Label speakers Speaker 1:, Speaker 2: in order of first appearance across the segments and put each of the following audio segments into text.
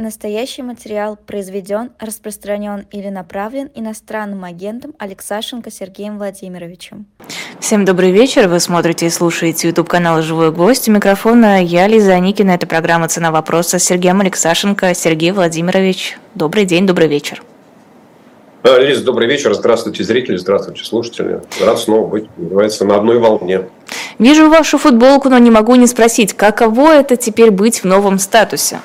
Speaker 1: Настоящий материал произведен, распространен или направлен иностранным агентом Алексашенко Сергеем Владимировичем.
Speaker 2: Всем добрый вечер. Вы смотрите и слушаете YouTube канал «Живой гость». У микрофона я, Лиза Аникина. Это программа «Цена вопроса» с Сергеем Алексашенко. Сергей Владимирович, добрый день, добрый вечер.
Speaker 3: Лиза, добрый вечер. Здравствуйте, зрители, здравствуйте, слушатели. Рад снова быть, называется, на одной волне.
Speaker 2: Вижу вашу футболку, но не могу не спросить, каково это теперь быть в новом статусе?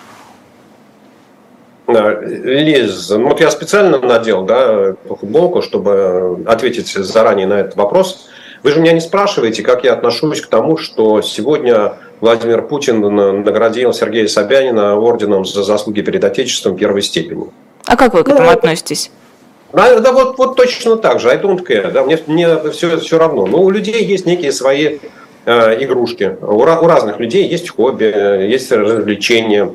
Speaker 3: Лиз, ну вот я специально надел да, футболку, чтобы ответить заранее на этот вопрос. Вы же меня не спрашиваете, как я отношусь к тому, что сегодня Владимир Путин наградил Сергея Собянина орденом за заслуги перед Отечеством первой степени.
Speaker 2: А как вы к этому ну, относитесь?
Speaker 3: Да, да вот, вот точно так же. I don't care. Да, мне, мне все, все равно. Но у людей есть некие свои э, игрушки. У, у разных людей есть хобби, есть развлечения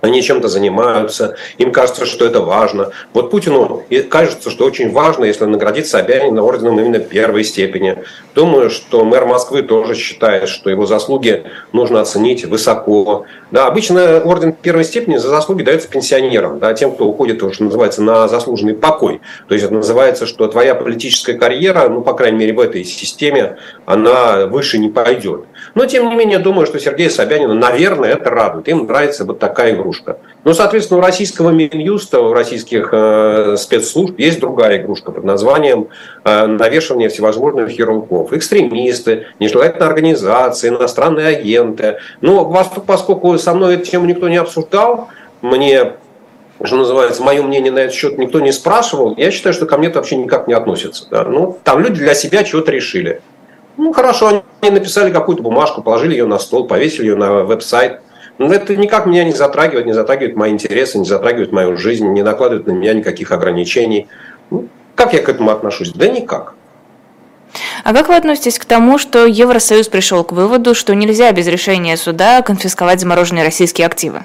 Speaker 3: они чем-то занимаются, им кажется, что это важно. Вот Путину кажется, что очень важно, если наградить Собянина орденом именно первой степени. Думаю, что мэр Москвы тоже считает, что его заслуги нужно оценить высоко. Да, обычно орден первой степени за заслуги дается пенсионерам, да, тем, кто уходит, что называется, на заслуженный покой. То есть это называется, что твоя политическая карьера, ну, по крайней мере, в этой системе, она выше не пойдет. Но, тем не менее, думаю, что Сергея Собянина, наверное, это радует. Им нравится вот такая игрушка. Ну, соответственно, у российского Минюста, у российских э, спецслужб есть другая игрушка под названием э, навешивание всевозможных ярлыков. Экстремисты, нежелательные организации, иностранные агенты. Ну, поскольку со мной эту тему никто не обсуждал, мне что называется, мое мнение на этот счет никто не спрашивал, я считаю, что ко мне это вообще никак не относится. Да? Ну, там люди для себя чего-то решили. Ну, хорошо, они написали какую-то бумажку, положили ее на стол, повесили ее на веб-сайт. Но это никак меня не затрагивает, не затрагивает мои интересы, не затрагивает мою жизнь, не накладывает на меня никаких ограничений. Ну, как я к этому отношусь? Да никак.
Speaker 2: А как вы относитесь к тому, что Евросоюз пришел к выводу, что нельзя без решения суда конфисковать замороженные российские активы?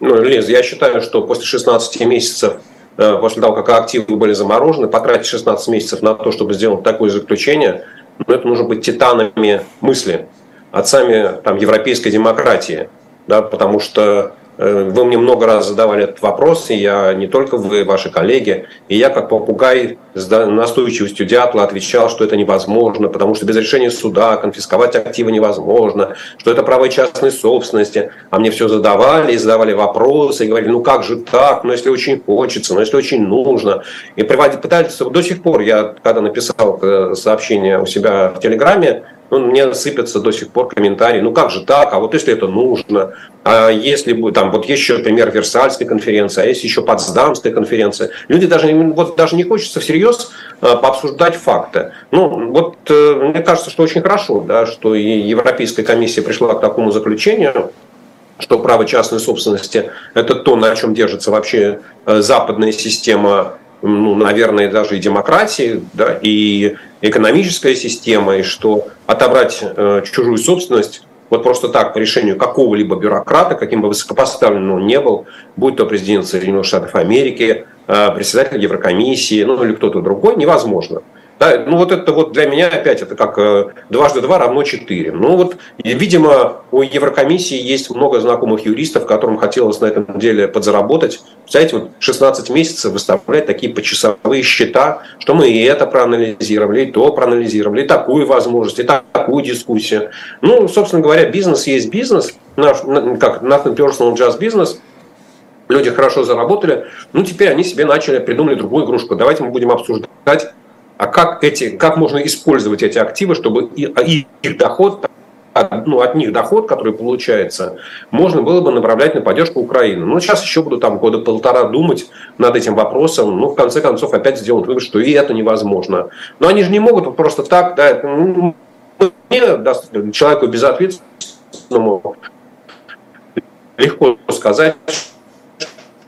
Speaker 3: Ну, Лиз, я считаю, что после 16 месяцев э, после того, как активы были заморожены, потратить 16 месяцев на то, чтобы сделать такое заключение – но это нужно быть титанами мысли, отцами там, европейской демократии, да, потому что э, вы мне много раз задавали этот вопрос, и я не только вы, ваши коллеги, и я как попугай с настойчивостью дятла отвечал, что это невозможно, потому что без решения суда конфисковать активы невозможно, что это право частной собственности. А мне все задавали, и задавали вопросы, и говорили, ну как же так, ну если очень хочется, ну если очень нужно. И пытались до сих пор, я когда написал э, сообщение у себя в Телеграме, ну, мне сыпятся до сих пор комментарии, ну как же так, а вот если это нужно, а если бы, там, вот есть еще пример Версальской конференции, а есть еще Потсдамская конференция. Люди даже, вот даже не хочется всерьез а, пообсуждать факты. Ну, вот э, мне кажется, что очень хорошо, да, что и Европейская комиссия пришла к такому заключению, что право частной собственности – это то, на чем держится вообще э, западная система ну, наверное, даже и демократии, да, и экономическая система, и что отобрать э, чужую собственность вот просто так по решению какого-либо бюрократа, каким бы высокопоставленным он не был, будь то президент Соединенных Штатов Америки, э, председатель Еврокомиссии, ну или кто-то другой, невозможно. Да, ну вот это вот для меня опять это как э, дважды два равно четыре. Ну вот, видимо, у Еврокомиссии есть много знакомых юристов, которым хотелось на этом деле подзаработать. Знаете, вот 16 месяцев выставлять такие почасовые счета, что мы и это проанализировали, и то проанализировали, и такую возможность, и такую дискуссию. Ну, собственно говоря, бизнес есть бизнес, наш, как nothing personal, just business – люди хорошо заработали, ну теперь они себе начали, придумали другую игрушку. Давайте мы будем обсуждать а как, эти, как можно использовать эти активы, чтобы а, их доход, ну, от них доход, который получается, можно было бы направлять на поддержку Украины. Ну, сейчас еще буду там года полтора думать над этим вопросом, ну, в конце концов, опять сделать вывод, что и это невозможно. Но они же не могут просто так, да, ну, мне, человеку безответственному, легко сказать,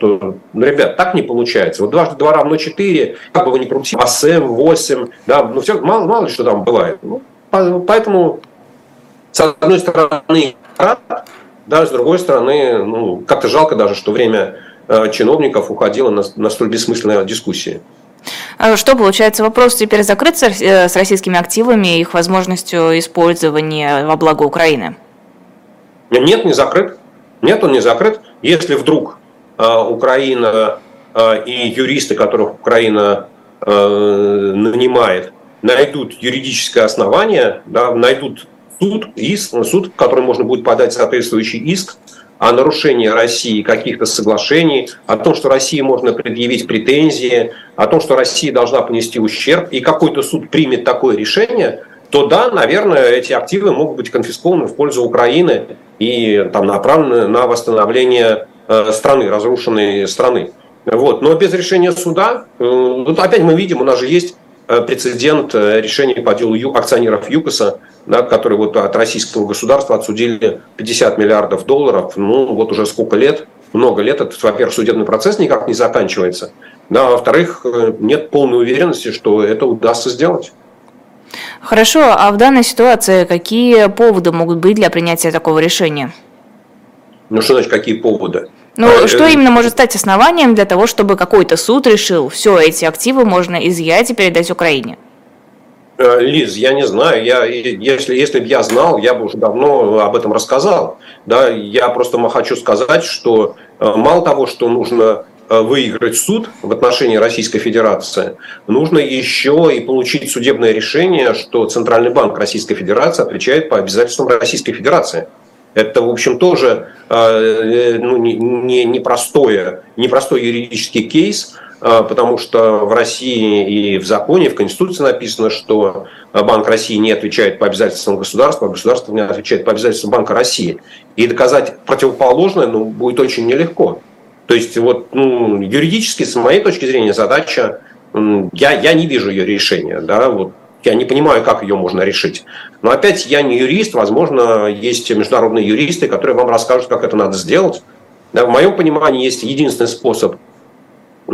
Speaker 3: что, ну, ребят, так не получается. Вот дважды два равно четыре, как бы вы ни крутили, а 7, 8, да, ну все, мало, мало ли что там бывает. Ну, поэтому, с одной стороны, да, с другой стороны, ну, как-то жалко даже, что время э, чиновников уходило на, на столь бессмысленные дискуссии.
Speaker 2: А что получается, вопрос теперь закрыт с э, российскими активами и их возможностью использования во благо Украины?
Speaker 3: Нет, не закрыт. Нет, он не закрыт. Если вдруг Украина и юристы, которых Украина нанимает, найдут юридическое основание, да, найдут суд, иск, суд, в который можно будет подать соответствующий иск о нарушении России каких-то соглашений, о том, что России можно предъявить претензии, о том, что Россия должна понести ущерб, и какой-то суд примет такое решение, то да, наверное, эти активы могут быть конфискованы в пользу Украины и там, направлены на восстановление э, страны, разрушенной страны. Вот. Но без решения суда, э, тут опять мы видим, у нас же есть Э, прецедент э, решения по делу акционеров ЮКОСа, да, которые вот от российского государства отсудили 50 миллиардов долларов, ну вот уже сколько лет, много лет, этот, во-первых, судебный процесс никак не заканчивается, да, а во-вторых, э, нет полной уверенности, что это удастся сделать.
Speaker 2: Хорошо, а в данной ситуации какие поводы могут быть для принятия такого решения?
Speaker 3: Ну что значит, какие поводы?
Speaker 2: Ну, а, что э... именно может стать основанием для того, чтобы какой-то суд решил, все, эти активы можно изъять и передать Украине?
Speaker 3: Э, Лиз, я не знаю, я, если, если бы я знал, я бы уже давно об этом рассказал. Да, я просто хочу сказать, что э, мало того, что нужно э, выиграть суд в отношении Российской Федерации, нужно еще и получить судебное решение, что Центральный банк Российской Федерации отвечает по обязательствам Российской Федерации. Это, в общем, тоже э, ну, не, не, не, простое, не простой юридический кейс, э, потому что в России и в законе, в Конституции написано, что Банк России не отвечает по обязательствам государства, а государство не отвечает по обязательствам Банка России. И доказать противоположное ну, будет очень нелегко. То есть вот, ну, юридически, с моей точки зрения, задача, я, я не вижу ее решения. Да, вот я не понимаю, как ее можно решить. Но опять я не юрист, возможно, есть международные юристы, которые вам расскажут, как это надо сделать. Да, в моем понимании есть единственный способ э,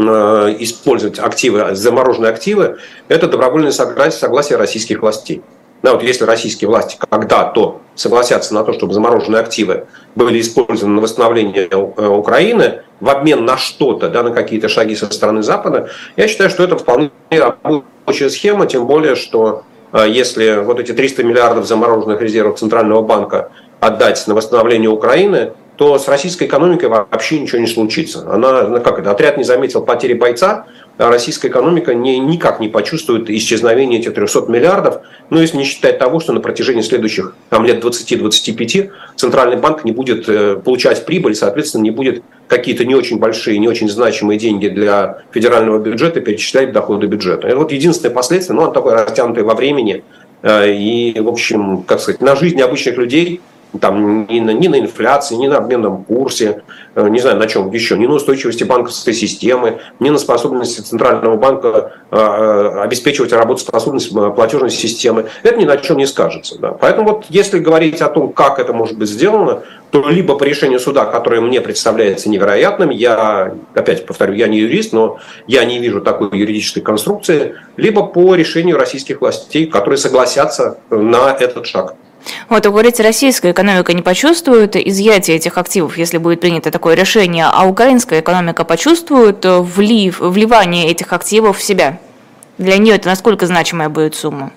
Speaker 3: использовать активы, замороженные активы, это добровольное согласие, согласие российских властей. Да, вот если российские власти когда-то согласятся на то, чтобы замороженные активы были использованы на восстановление э, Украины в обмен на что-то, да, на какие-то шаги со стороны Запада, я считаю, что это вполне рабочая схема, тем более, что э, если вот эти 300 миллиардов замороженных резервов Центрального банка отдать на восстановление Украины, то с российской экономикой вообще ничего не случится. Она, ну, как это, отряд не заметил потери бойца, российская экономика не, никак не почувствует исчезновение этих 300 миллиардов, ну, если не считать того, что на протяжении следующих там, лет 20-25 Центральный банк не будет э, получать прибыль, соответственно, не будет какие-то не очень большие, не очень значимые деньги для федерального бюджета перечислять в доходы бюджета. Это вот единственное последствие, ну, оно такое растянутое во времени, э, и, в общем, как сказать, на жизнь обычных людей – там, ни, на, ни на инфляции, ни на обменном курсе, э, не знаю на чем еще, ни на устойчивости банковской системы, ни на способности Центрального банка э, э, обеспечивать работоспособность платежной системы. Это ни на чем не скажется. Да. Поэтому вот если говорить о том, как это может быть сделано, то либо по решению суда, которое мне представляется невероятным, я, опять повторю, я не юрист, но я не вижу такой юридической конструкции, либо по решению российских властей, которые согласятся на этот шаг.
Speaker 2: Вот, вы говорите, российская экономика не почувствует изъятие этих активов, если будет принято такое решение, а украинская экономика почувствует влив, вливание этих активов в себя? Для нее это насколько значимая будет сумма?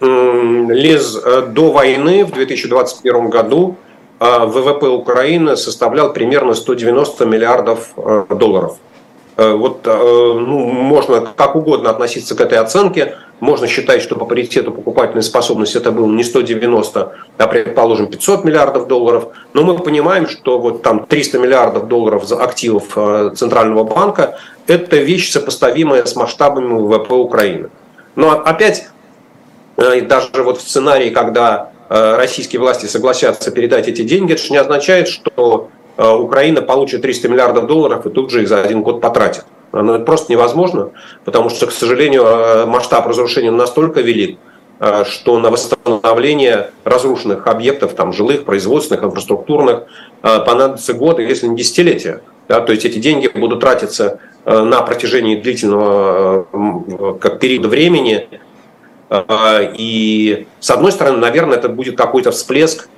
Speaker 3: Лиз, э, до войны в 2021 году э, ВВП Украины составлял примерно 190 миллиардов э, долларов. Вот ну, можно как угодно относиться к этой оценке – можно считать, что по паритету покупательной способности это было не 190, а, предположим, 500 миллиардов долларов. Но мы понимаем, что вот там 300 миллиардов долларов за активов э, Центрального банка – это вещь, сопоставимая с масштабами ВВП Украины. Но опять, э, даже вот в сценарии, когда э, российские власти согласятся передать эти деньги, это же не означает, что Украина получит 300 миллиардов долларов и тут же их за один год потратит. Оно просто невозможно, потому что, к сожалению, э, масштаб разрушения настолько велик, э, что на восстановление разрушенных объектов, там, жилых, производственных, инфраструктурных, э, понадобится годы, если не десятилетия. Да, то есть эти деньги будут тратиться на протяжении длительного как периода времени. И, с одной стороны, наверное, это будет какой-то всплеск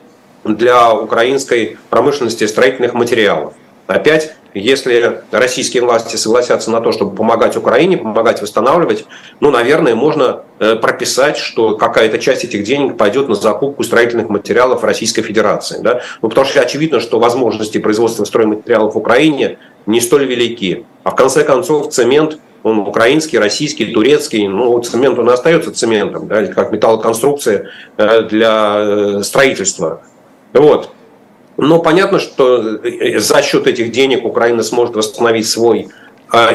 Speaker 3: для украинской промышленности строительных материалов. Опять если российские власти согласятся на то, чтобы помогать Украине, помогать восстанавливать, ну, наверное, можно э, прописать, что какая-то часть этих денег пойдет на закупку строительных материалов Российской Федерации. Да? Ну, потому что очевидно, что возможности производства стройматериалов в Украине не столь велики. А в конце концов цемент он украинский, российский, турецкий, ну, цемент он остается цементом, да, как металлоконструкция э, для э, строительства. Вот. Но понятно, что э, за счет этих денег Украина сможет восстановить свой,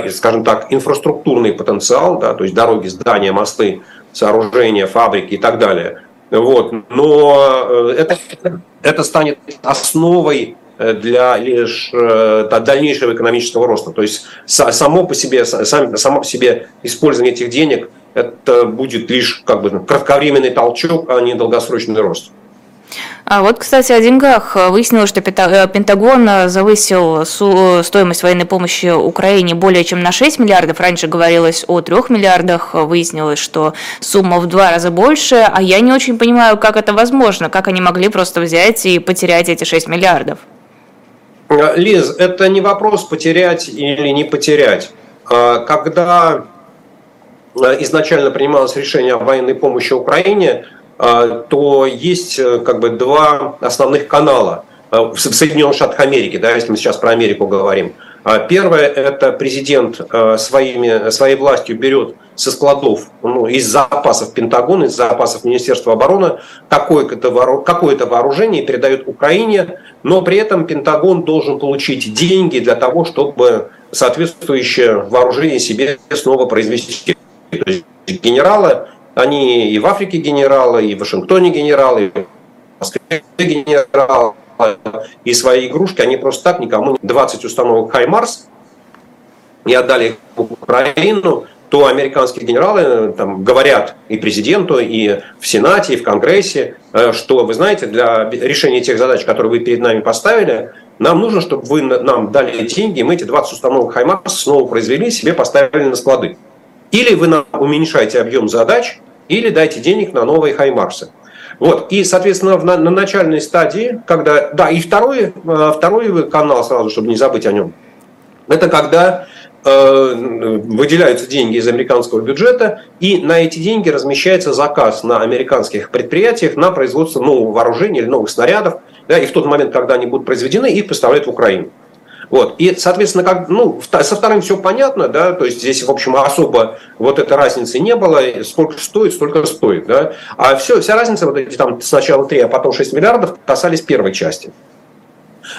Speaker 3: скажем так, инфраструктурный потенциал, да, то есть дороги, здания, мосты, сооружения, фабрики и так далее. Вот. Но это, это станет основой Э, для лишь э, дальнейшего экономического роста. То есть само по себе, само по себе использование этих денег это будет лишь как бы кратковременный толчок, а не долгосрочный рост.
Speaker 2: А вот, кстати, о деньгах. Выяснилось, что э, Пентагон завысил стоимость военной помощи Украине более чем на 6 миллиардов. Раньше говорилось о 3 миллиардах. Выяснилось, что сумма в два раза больше. А я не очень понимаю, как это возможно. Как они могли просто взять и потерять эти 6 миллиардов?
Speaker 3: Э, Лиз, это не вопрос потерять или не потерять. Когда э, изначально принималось решение о военной помощи Украине, э, то есть как бы два основных канала в Соединенных Штатах Америки, да, если мы сейчас про Америку говорим – а первое – это президент э, своими, своей властью берет со складов, ну, из запасов Пентагона, из запасов Министерства обороны какое-то какое вооружение передает Украине, но при этом Пентагон должен получить деньги для того, чтобы соответствующее вооружение себе снова произвести. То есть генералы, они и в Африке генералы, и в Вашингтоне генералы, и в Москве генералы, и свои игрушки, они просто так никому не... 20 установок «Хаймарс» и отдали их в Украину, то американские генералы э, там, говорят и президенту, и в Сенате, и в Конгрессе, э, что, вы знаете, для решения тех задач, которые вы перед нами поставили, нам нужно, чтобы вы нам дали деньги, и мы эти 20 установок «Хаймарс» снова произвели, себе поставили на склады. Или вы нам уменьшаете объем задач, или дайте денег на новые «Хаймарсы». Вот. И, соответственно, на, на начальной стадии, когда... Да, и второй, э, второй канал, сразу, чтобы не забыть о нем, это когда э, выделяются деньги из американского бюджета, и на эти деньги размещается заказ на американских предприятиях на производство нового вооружения или новых снарядов, да, и в тот момент, когда они будут произведены, их поставляют в Украину. Вот. И, соответственно, как, ну, со вторым все понятно, да, то есть здесь, в общем, особо вот этой разницы не было, сколько стоит, столько стоит, да. А все, вся разница, вот эти там сначала 3, а потом 6 миллиардов, касались первой части.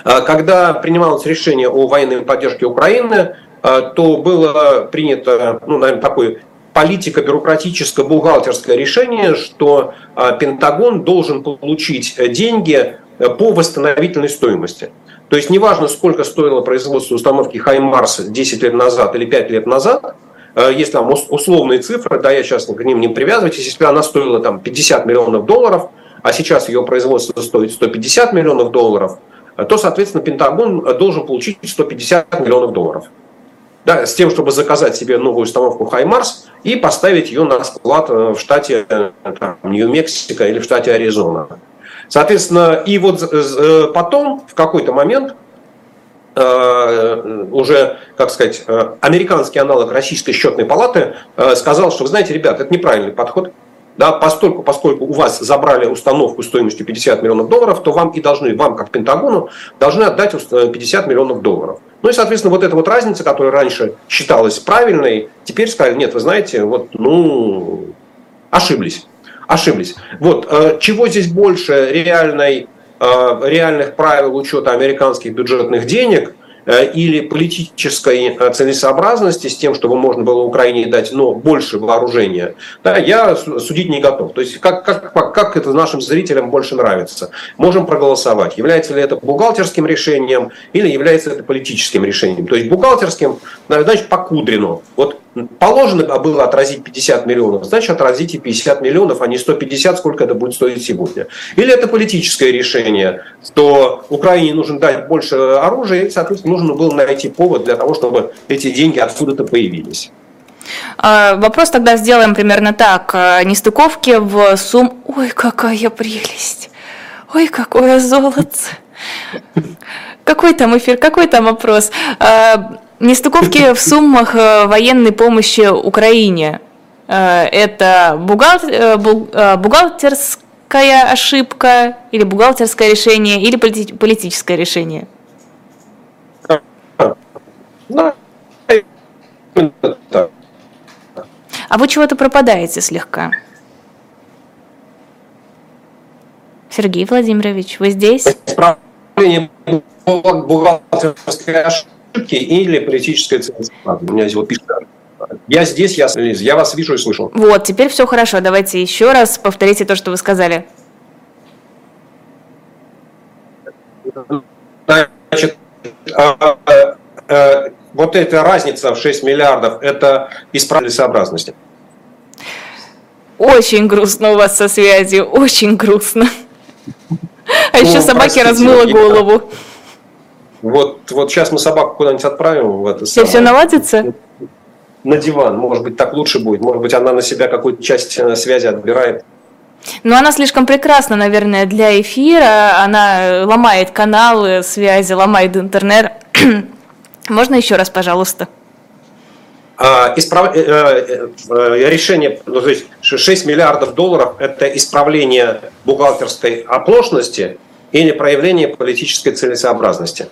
Speaker 3: А когда принималось решение о военной поддержке Украины, а, то было принято, ну, наверное, такое политико-бюрократическое бухгалтерское решение, что а, Пентагон должен получить деньги по восстановительной стоимости. То есть неважно, сколько стоило производство установки Хаймарс 10 лет назад или 5 лет назад, э, есть там условные цифры, да, я сейчас к ним не привязывайтесь, если она стоила там 50 миллионов долларов, а сейчас ее производство стоит 150 миллионов долларов, э, то, соответственно, Пентагон должен получить 150 миллионов долларов. Да, с тем, чтобы заказать себе новую установку Хаймарс и поставить ее на склад э, в штате Нью-Мексико или в штате Аризона. Соответственно, и вот э, потом, в какой-то момент, э, уже, как сказать, э, американский аналог Российской счетной палаты сказал, что, вы знаете, ребят, это неправильный подход. Да, поскольку, поскольку у вас забрали установку стоимостью 50 миллионов долларов, то вам и должны, вам как Пентагону, должны отдать 50 миллионов долларов. Ну и, соответственно, вот эта вот разница, которая раньше считалась правильной, теперь сказали, нет, вы знаете, вот, ну, ошиблись ошиблись. Вот, э, чего здесь больше реальной, э, реальных правил учета американских бюджетных денег э, или политической целесообразности с тем, чтобы можно было Украине дать но больше вооружения, да, я судить не готов. То есть как, как, как это нашим зрителям больше нравится. Можем проголосовать. Является ли это бухгалтерским решением или является это политическим решением. То есть бухгалтерским, значит, по Кудрину. Вот Положено было отразить 50 миллионов, значит отразите 50 миллионов, а не 150, сколько это будет стоить сегодня. Или это политическое решение, что Украине нужно дать больше оружия, и, соответственно, нужно было найти повод для того, чтобы эти деньги откуда-то появились.
Speaker 2: А, вопрос тогда сделаем примерно так. А, нестыковки в сумм... Ой, какая прелесть! Ой, какое золото! Какой там эфир, какой там опрос? Нестыковки в суммах э, военной помощи Украине. Э, это э, бухгалтерская ошибка или бухгалтерское решение или политическое решение? А вы чего-то пропадаете слегка. Сергей Владимирович, вы здесь?
Speaker 3: Исправление бухгалтерской ошибки или политической целесообразности. У меня вот пишет я здесь, я, Лиз, я вас вижу и слышу.
Speaker 2: Вот, теперь все хорошо. Давайте еще раз повторите то, что вы сказали.
Speaker 3: Значит, а, а, а, вот эта разница в 6 миллиардов, это исправление сообразности.
Speaker 2: Очень грустно у вас со связью, очень грустно. А еще собаке размыла голову.
Speaker 3: Вот, вот сейчас мы собаку куда-нибудь отправим в это.
Speaker 2: Все, все наладится?
Speaker 3: На диван. Может быть, так лучше будет. Может быть, она на себя какую-то часть э, связи отбирает.
Speaker 2: Но она слишком прекрасна, наверное, для эфира. Она ломает каналы связи, ломает интернет. Можно еще раз, пожалуйста?
Speaker 3: А, исправ... Э, э, решение, ну, то есть 6 миллиардов долларов – это исправление бухгалтерской оплошности или проявление политической целесообразности.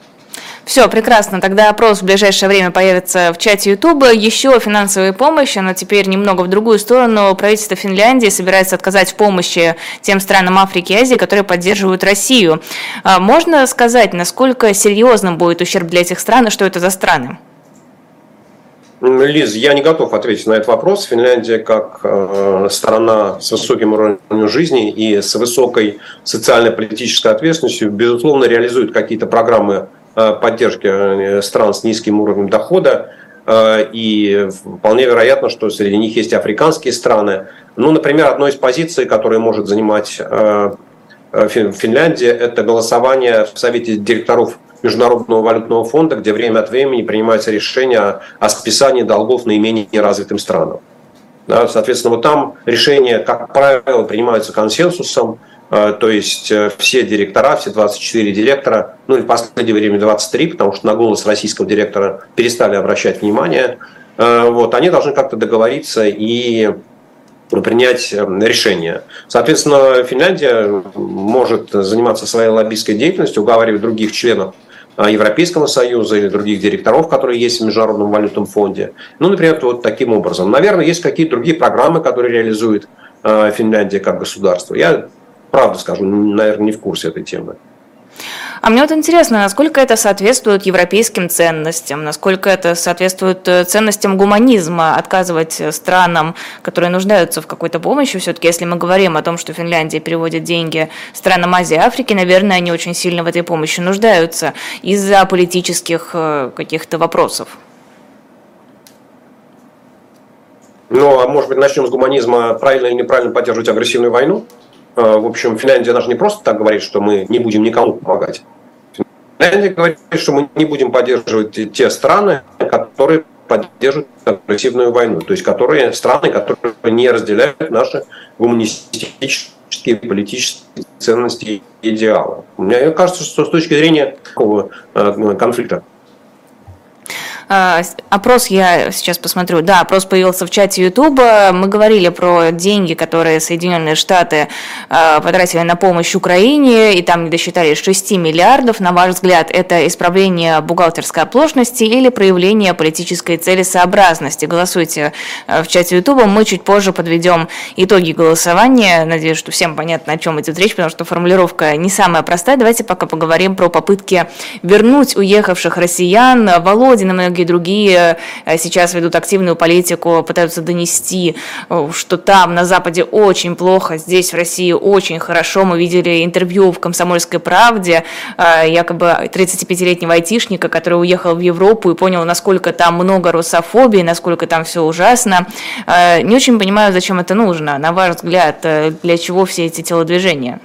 Speaker 2: Все, прекрасно. Тогда опрос в ближайшее время появится в чате Ютуба. Еще финансовая помощь, но теперь немного в другую сторону. Правительство Финляндии собирается отказать в помощи тем странам Африки и Азии, которые поддерживают Россию. А можно сказать, насколько серьезным будет ущерб для этих стран и что это за страны?
Speaker 3: Лиз, я не готов ответить на этот вопрос. Финляндия как э, страна с высоким уровнем жизни и с высокой социально-политической ответственностью, безусловно, реализует какие-то программы поддержки э, стран с низким уровнем дохода. Э, и вполне вероятно, что среди них есть африканские страны. Ну, например, одной из позиций, которую может занимать э, э Финляндия, это голосование в Совете директоров Международного валютного фонда, где время от времени принимаются решения о списании долгов наименее развитым странам. Соответственно, вот там решения, как правило, принимаются консенсусом, э, то есть э, все директора, все 24 директора, ну и в последнее время 23, потому что на голос российского директора перестали обращать внимание, э, вот, они должны как-то договориться и принять решение. Соответственно, Финляндия может заниматься своей лоббистской деятельностью, уговаривать других членов Европейского Союза или других директоров, которые есть в Международном валютном фонде. Ну, например, вот таким образом. Наверное, есть какие-то другие программы, которые реализует Финляндия как государство. Я, правда скажу, наверное, не в курсе этой темы.
Speaker 2: А мне вот интересно, насколько это соответствует европейским ценностям, насколько это соответствует э, ценностям гуманизма, отказывать странам, которые нуждаются в какой-то помощи. Все-таки, если мы говорим о том, что Финляндия переводит деньги странам Азии и Африки, наверное, они очень сильно в этой помощи нуждаются из-за политических э, каких-то вопросов.
Speaker 3: Ну, а может быть, начнем с гуманизма, правильно или неправильно поддерживать агрессивную войну? Э, в общем, Финляндия даже не просто так говорит, что мы не будем никому помогать. Финляндия говорит, что мы не будем поддерживать те страны, которые поддерживают агрессивную войну, то есть которые страны, которые не разделяют наши гуманистические политические ценности и идеалы. Мне кажется, что с точки зрения такого э, конфликта
Speaker 2: опрос я сейчас посмотрю. Да, опрос появился в чате Ютуба. Мы говорили про деньги, которые Соединенные Штаты а, потратили на помощь Украине, и там не досчитали 6 миллиардов. На ваш взгляд, это исправление бухгалтерской оплошности или проявление политической целесообразности? Голосуйте а, в чате Ютуба. Мы чуть позже подведем итоги голосования. Надеюсь, что всем понятно, о чем идет речь, потому что формулировка не самая простая. Давайте пока поговорим про попытки вернуть уехавших россиян. Володин и многие другие э, сейчас ведут активную политику, пытаются донести, э, что там на Западе очень плохо, здесь в России очень хорошо. Мы видели интервью в «Комсомольской правде» э, якобы 35-летнего айтишника, который уехал в Европу и понял, насколько там много русофобии, насколько там все ужасно. Не очень понимаю, зачем это нужно. На ваш взгляд, для чего все эти телодвижения?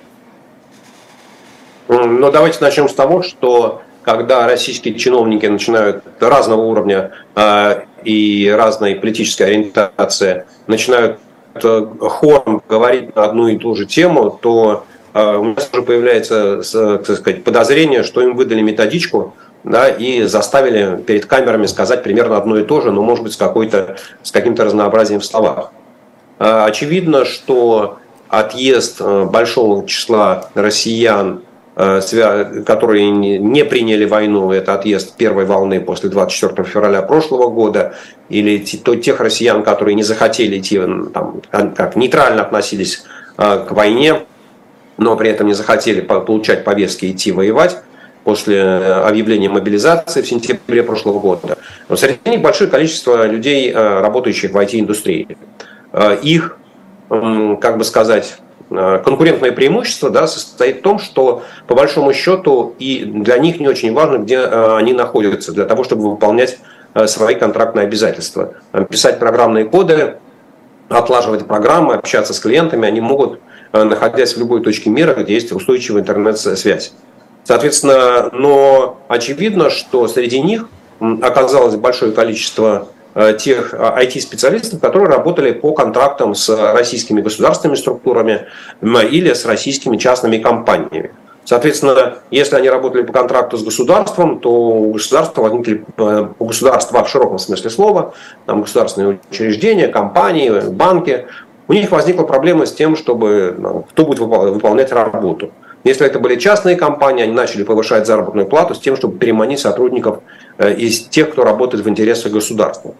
Speaker 3: Ну, давайте начнем с того, что когда российские чиновники начинают разного уровня э, и разной политической ориентации начинают э, хором говорить на одну и ту же тему, то а, у нас уже появляется так сказать, подозрение, что им выдали методичку, да, и заставили перед камерами сказать примерно одно и то же, но, может быть, с, какой-то, с каким-то разнообразием в словах. А, очевидно, что отъезд э, большого числа россиян, э, которые не приняли войну, это отъезд первой волны после 24 февраля прошлого года, или тех россиян, которые не захотели идти, там, как нейтрально относились э, к войне, но при этом не захотели получать повестки идти воевать, после э, объявления мобилизации в сентябре прошлого года. Но среди них большое количество людей, э, работающих в IT-индустрии. Э, их, как бы сказать, конкурентное преимущество да, состоит в том, что по большому счету и для них не очень важно, где они находятся, для того, чтобы выполнять свои контрактные обязательства. Писать программные коды, отлаживать программы, общаться с клиентами, они могут, находясь в любой точке мира, где есть устойчивая интернет-связь. Соответственно, но очевидно, что среди них оказалось большое количество э, тех IT-специалистов, которые работали по контрактам с российскими государственными структурами или с российскими частными компаниями. Соответственно, если они работали по контракту с государством, то у государства возникли, э, у государства в широком смысле слова, там государственные учреждения, компании, банки, у них возникла проблема с тем, чтобы ну, кто будет выполнять работу. Если это были частные компании, они начали повышать заработную плату с тем, чтобы переманить сотрудников э, из тех, кто работает в интересах государства.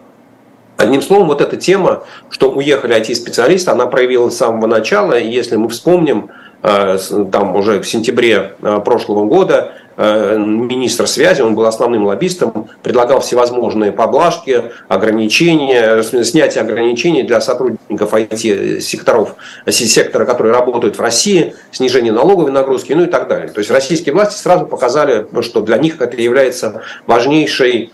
Speaker 3: Одним словом, вот эта тема, что уехали IT-специалисты, она проявилась с самого начала. И если мы вспомним, Э, там уже в сентябре э, прошлого года э, министр связи, он был основным лоббистом, предлагал всевозможные поблажки, ограничения, снятие ограничений для сотрудников IT-секторов, сектора, которые работают в России, снижение налоговой нагрузки, ну и так далее. То есть российские власти сразу показали, что для них это является важнейшей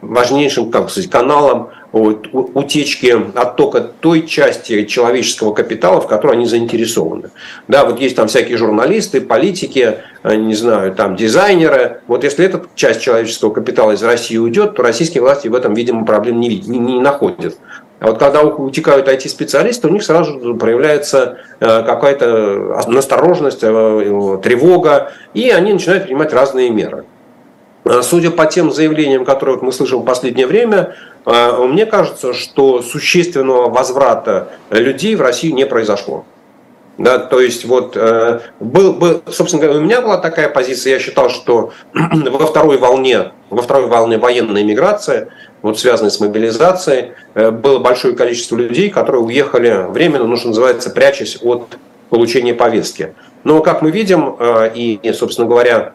Speaker 3: важнейшим как сказать, каналом утечки, оттока той части человеческого капитала, в которой они заинтересованы. Да, вот есть там всякие журналисты, политики, э, не знаю, там дизайнеры. Вот если эта часть человеческого капитала из России уйдет, то российские власти в этом, видимо, проблем не, не, не находят. А вот когда утекают IT-специалисты, у них сразу проявляется э, какая-то настороженность, э, тревога, и они начинают принимать разные меры. Судя по тем заявлениям, которые мы слышим в последнее время, а, мне кажется, что существенного возврата людей в Россию не произошло. Да, то есть вот э, был, был, собственно говоря, у меня была такая позиция, я считал, что во второй волне, во второй волне военной миграции, вот связанной с мобилизацией, э, было большое количество людей, которые уехали временно, ну что называется, прячась от получения повестки. Но как мы видим, э, и, собственно говоря,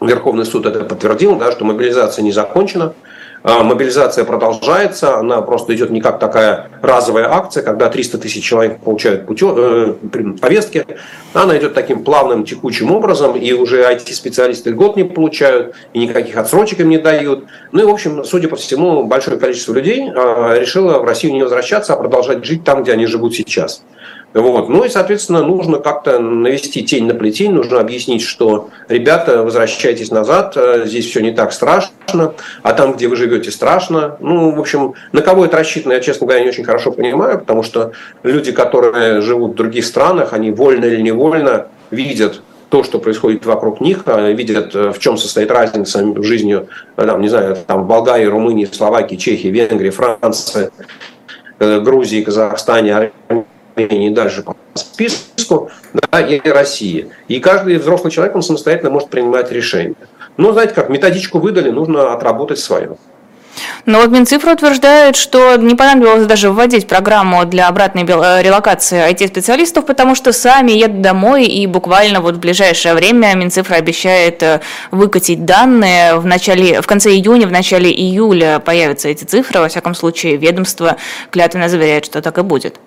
Speaker 3: Верховный суд это подтвердил, да, что мобилизация не закончена, а, мобилизация продолжается, она просто идет не как такая разовая акция, когда 300 тысяч человек получают э, повестки. Она идет таким плавным, текучим образом, и уже IT-специалисты год не получают, и никаких отсрочек им не дают. Ну и, в общем, судя по всему, большое количество людей э, решило в Россию не возвращаться, а продолжать жить там, где они живут сейчас. Вот. Ну и, соответственно, нужно как-то навести тень на плетень, нужно объяснить, что, ребята, возвращайтесь назад, э, здесь все не так страшно, а там, где вы живете, страшно. Ну, в общем, на кого это рассчитано, я, честно говоря, не очень хорошо понимаю, потому что люди, которые живут в других странах, они вольно или невольно видят то, что происходит вокруг них, а видят, э, в чем состоит разница в жизни, э, там, не знаю, там, в Болгарии, Румынии, Словакии, Чехии, Венгрии, Франции, Грузии, Казахстане, и дальше по списку, да, и России. И каждый взрослый человек, он самостоятельно может принимать решения. Но, знаете как, методичку выдали, нужно отработать свое.
Speaker 2: Но вот Минцифра утверждает, что не понадобилось даже вводить программу для обратной э, релокации IT-специалистов, потому что сами едут домой, и буквально вот в ближайшее время Минцифра обещает э, выкатить данные. В, начале, в конце июня, в начале июля появятся эти цифры. Во всяком случае, ведомство клятвенно заверяет, что так и будет.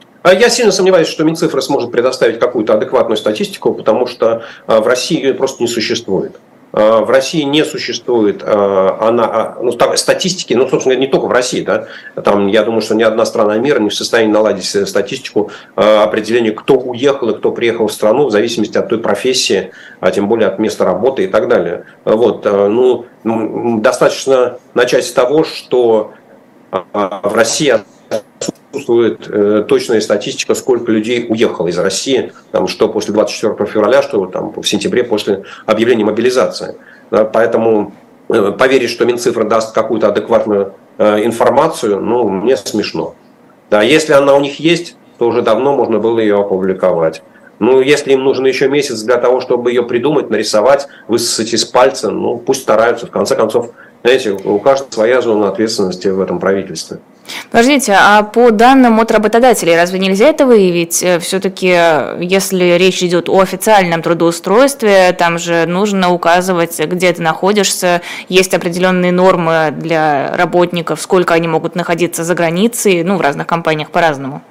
Speaker 3: А я сильно сомневаюсь, что Минцифра сможет предоставить какую-то адекватную статистику, потому что а, в России ее просто не существует. А, в России не существует она, ну, статистики, ну, собственно не только в России, да, там, я думаю, что ни одна страна мира не в состоянии наладить статистику определения, кто уехал и кто приехал в страну, в зависимости от той профессии, а тем более от места работы и так далее. Вот, ну, достаточно начать с того, что в России отсутствует э, точная статистика, сколько людей уехало из России, там, что после 24 февраля, что там, в сентябре после объявления мобилизации. Да, поэтому э, поверить, что Минцифра даст какую-то адекватную э, информацию, ну, мне смешно. Да, если она у них есть, то уже давно можно было ее опубликовать. Ну, если им нужен еще месяц для того, чтобы ее придумать, нарисовать, высосать из пальца, ну, пусть стараются. В конце концов, знаете, у каждого своя зона ответственности в этом правительстве.
Speaker 2: Подождите, а по данным от работодателей, разве нельзя это выявить? Э, Все-таки, если речь идет о официальном трудоустройстве, там же нужно указывать, где ты находишься, есть определенные нормы для работников, сколько они могут находиться за границей, ну, в разных компаниях по-разному.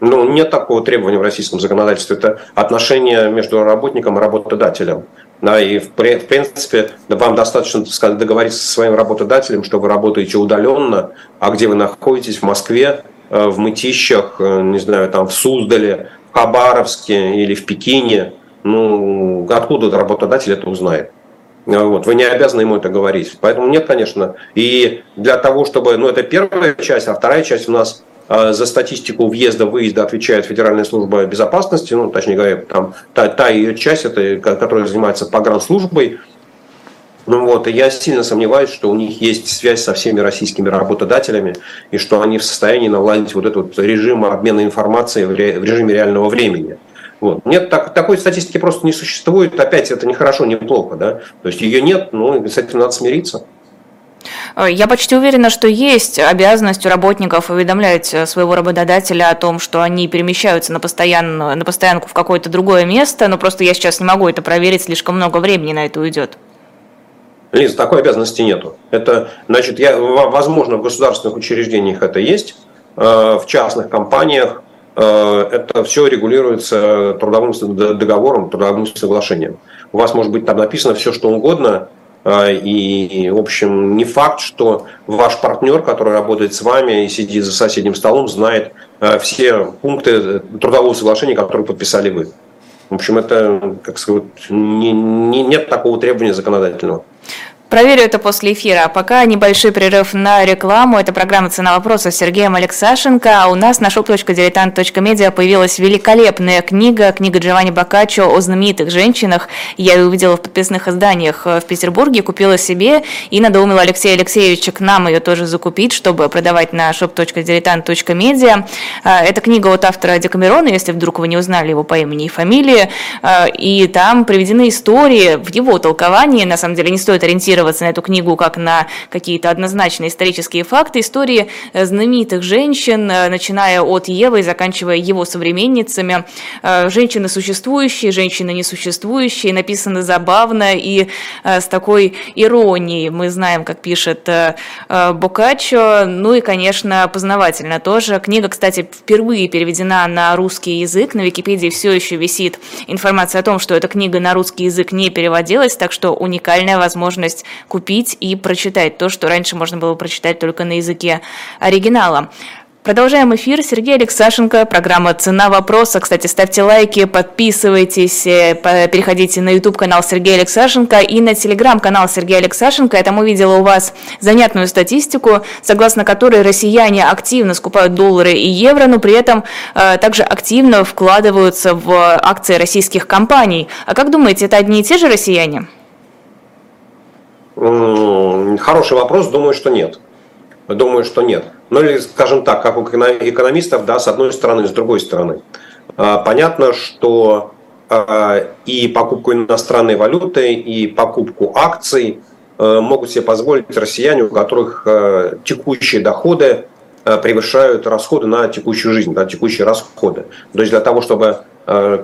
Speaker 3: Ну, нет такого требования в российском законодательстве. Это отношения между работником и работодателем. Да, и в, в принципе вам достаточно договориться со своим работодателем, что вы работаете удаленно, а где вы находитесь в Москве, э, в Мытищах, э, не знаю, там в Суздале, в Хабаровске или в Пекине. Ну, откуда работодатель это узнает? Вот, вы не обязаны ему это говорить. Поэтому нет, конечно. И для того, чтобы... Ну, это первая часть, а вторая часть у нас за статистику въезда-выезда отвечает Федеральная служба безопасности, ну, точнее говоря, там та, та ее часть, это, которая занимается погранслужбой. Ну вот, и я сильно сомневаюсь, что у них есть связь со всеми российскими работодателями, и что они в состоянии наладить вот этот режим обмена информацией в, ре, в режиме реального времени. Вот. Нет, так, такой статистики просто не существует. Опять, это не хорошо, не плохо. Да? То есть ее нет, но с этим надо смириться.
Speaker 2: Э, я почти уверена, что есть обязанность у работников уведомлять э, своего работодателя о том, что они перемещаются на, постоянную, на постоянку в какое-то другое место, но просто я сейчас не могу это проверить, слишком много времени на это уйдет.
Speaker 3: Лиза, такой обязанности нету. Это, значит, я, возможно, в государственных учреждениях это есть, э, в частных компаниях это все регулируется трудовым договором, трудовым соглашением. У вас может быть там написано все, что угодно, и, в общем, не факт, что ваш партнер, который работает с вами и сидит за соседним столом, знает а, все пункты трудового соглашения, которые подписали вы. В общем, это, как сказать, не, не, нет такого требования законодательного.
Speaker 2: Проверю это после эфира. А пока небольшой перерыв на рекламу. Это программа «Цена вопроса» с Сергеем Алексашенко. А у нас на shop.diletant.media появилась великолепная книга, книга Джованни Боккаччо о знаменитых женщинах. Я ее увидела в подписных изданиях в Петербурге, купила себе и надоумила Алексея Алексеевича к нам ее тоже закупить, чтобы продавать на shop.diletant.media. А, это книга от автора Декамерона, если вдруг вы не узнали его по имени и фамилии. А, и там приведены истории в его толковании. На самом деле не стоит ориентироваться ориентироваться на эту книгу как на какие-то однозначные исторические факты, истории э, знаменитых женщин, э, начиная от Евы и заканчивая его современницами. Э, женщины существующие, женщины несуществующие, написаны забавно и с такой иронией. Мы знаем, как пишет Бокаччо, ну и, конечно, познавательно тоже. Книга, кстати, впервые переведена на русский язык. На Википедии все еще висит информация о том, что эта книга на русский язык не переводилась, так что уникальная возможность купить и прочитать то, что раньше можно было прочитать только на языке оригинала. Продолжаем эфир. Сергей Алексашенко, программа «Цена вопроса». Кстати, ставьте лайки, подписывайтесь, э, переходите на YouTube-канал Сергея Алексашенко и на телеграм-канал Сергея Алексашенко. Я там увидела у вас занятную статистику, согласно которой россияне активно скупают доллары и евро, но при этом э, также активно вкладываются в акции российских компаний. А как думаете, это одни и те же россияне?
Speaker 3: Хороший вопрос, думаю, что нет. Думаю, что нет. Ну или, скажем так, как у экономистов, да, с одной стороны, с другой стороны. А, понятно, что а, и покупку иностранной валюты, и покупку акций э, могут себе позволить россияне, у которых э, текущие доходы э, превышают расходы на текущую жизнь, на текущие расходы. То есть для того, чтобы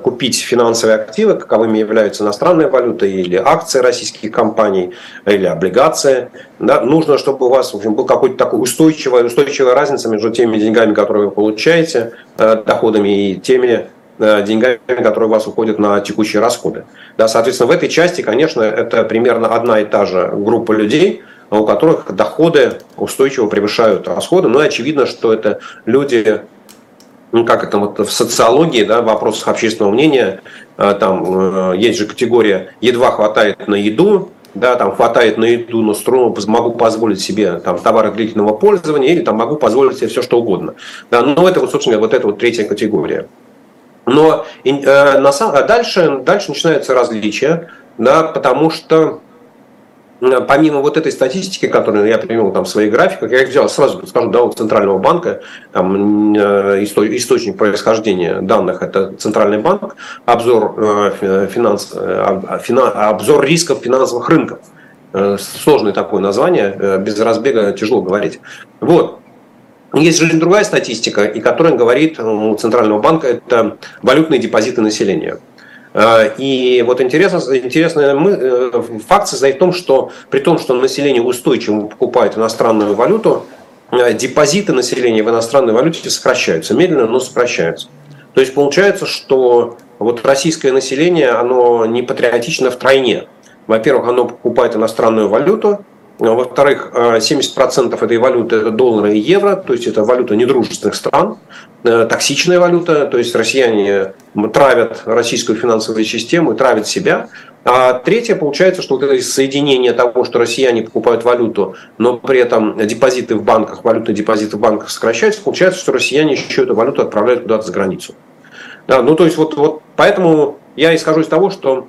Speaker 3: купить финансовые активы, каковыми являются иностранная валюта или акции российских компаний, или облигации. Да, нужно, чтобы у вас в общем, был какой-то такой устойчивая, устойчивая разница между теми деньгами, которые вы получаете, э, доходами, и теми э, деньгами, которые у вас уходят на текущие расходы. Да, соответственно, в этой части, конечно, это примерно одна и та же группа людей, у которых доходы устойчиво превышают расходы. Но очевидно, что это люди ну, как это вот в социологии, да, в вопросах общественного мнения, э, там э, есть же категория «едва хватает на еду», да, там хватает на еду, на струну, могу позволить себе там товары длительного пользования или там могу позволить себе все что угодно. Да, но это вот, собственно, вот эта вот третья категория. Но э, на, дальше, дальше начинаются различия, да, потому что помимо вот этой статистики, которую я привел там в своих графиках, я взял сразу, скажу, да, у Центрального банка, там, э, источник происхождения данных – это Центральный банк, обзор, э, финанс, э, обзор рисков финансовых рынков. Сложное такое название, без разбега тяжело говорить. Вот. Есть же другая статистика, и которая говорит у Центрального банка, это валютные депозиты населения. Э, и вот интересно, интересный э, факт состоит в том, что при том, что население устойчиво покупает иностранную валюту, э, депозиты населения в иностранной валюте сокращаются, медленно, но сокращаются. То есть получается, что вот российское население, оно не патриотично в тройне. Во-первых, оно покупает иностранную валюту, во-вторых, 70% этой валюты – это доллары и евро, то есть это валюта недружественных стран, токсичная валюта, то есть россияне травят российскую финансовую систему травят себя. А третье, получается, что вот это соединение того, что россияне покупают валюту, но при этом депозиты в банках, валютные депозиты в банках сокращаются, получается, что россияне еще эту валюту отправляют куда-то за границу. Да, ну, то есть вот, вот поэтому я исхожу из того, что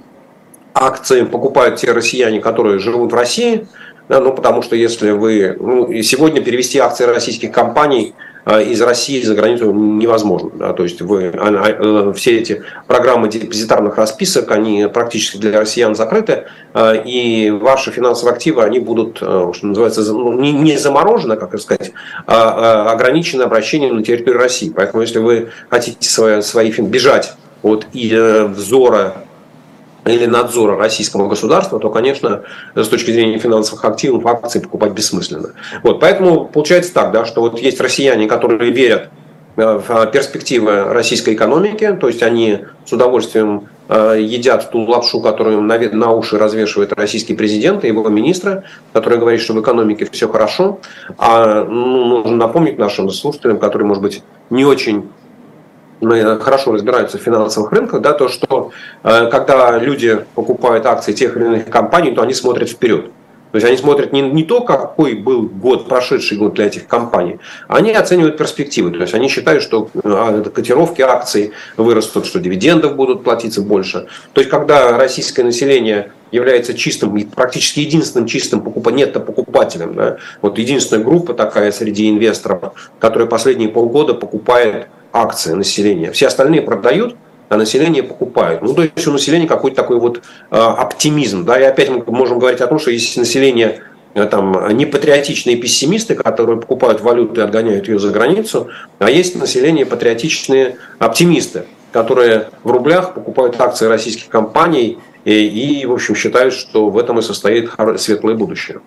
Speaker 3: акции покупают те россияне, которые живут в России, да, ну, потому что если вы... Ну, сегодня перевести акции российских компаний а, из России за границу невозможно. Да, то есть вы, э, все эти программы депозитарных расписок, они практически для россиян закрыты, а, и ваши финансовые активы, они будут, э, что называется, ну, не заморожены, как сказать, а ограничены обращением на территорию России. Поэтому если вы хотите свои, свои бежать от э, взора или надзора российского государства, то, конечно, с точки зрения финансовых активов акции покупать бессмысленно. Вот, поэтому получается так, да, что вот есть россияне, которые верят э, в перспективы российской экономики, то есть они с удовольствием э, едят ту лапшу, которую на, на уши развешивает российский президент и его министры, которые говорят, что в экономике все хорошо. А ну, нужно напомнить нашим слушателям, которые, может быть, не очень хорошо разбираются в финансовых рынках, да, то, что э, когда люди покупают акции тех или иных компаний, то они смотрят вперед. То есть они смотрят не, не то, какой был год, прошедший год для этих компаний, они оценивают перспективы. То есть они считают, что э, котировки акций вырастут, что дивидендов будут платиться больше. То есть когда российское население является чистым, практически единственным чистым покуп... покупателем, да, вот единственная группа такая среди инвесторов, которая последние полгода покупает акции населения. Все остальные продают, а население покупает. Ну, то есть у населения какой-то такой вот э, оптимизм. Да? И опять мы можем говорить о том, что если население э, там, не патриотичные пессимисты, которые покупают валюту и отгоняют ее за границу, а есть население патриотичные оптимисты, которые в рублях покупают акции российских компаний и, и в общем, считают, что в этом и состоит светлое будущее.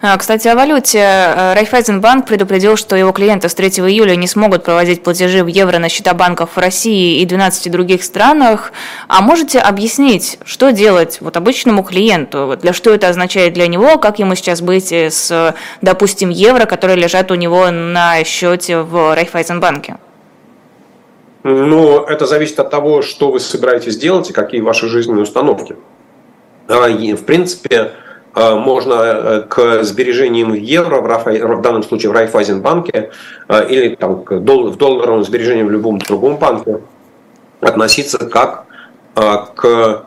Speaker 2: А, кстати, о валюте. Э, Райфайзенбанк предупредил, что его клиенты с 3 июля не смогут проводить платежи в евро на счета банков в России и 12 других странах. А можете объяснить, что делать вот обычному клиенту? Для что это означает для него? Как ему сейчас быть с, допустим, евро, которые лежат у него на счете в Райфайзенбанке?
Speaker 3: Ну, это зависит от того, что вы собираетесь делать и какие ваши жизненные установки. А, в принципе, а, можно э, к сбережениям евро, в данном случае в Райфайзенбанке, а, или там, к в долларовом сбережении в любом другом банке, относиться как к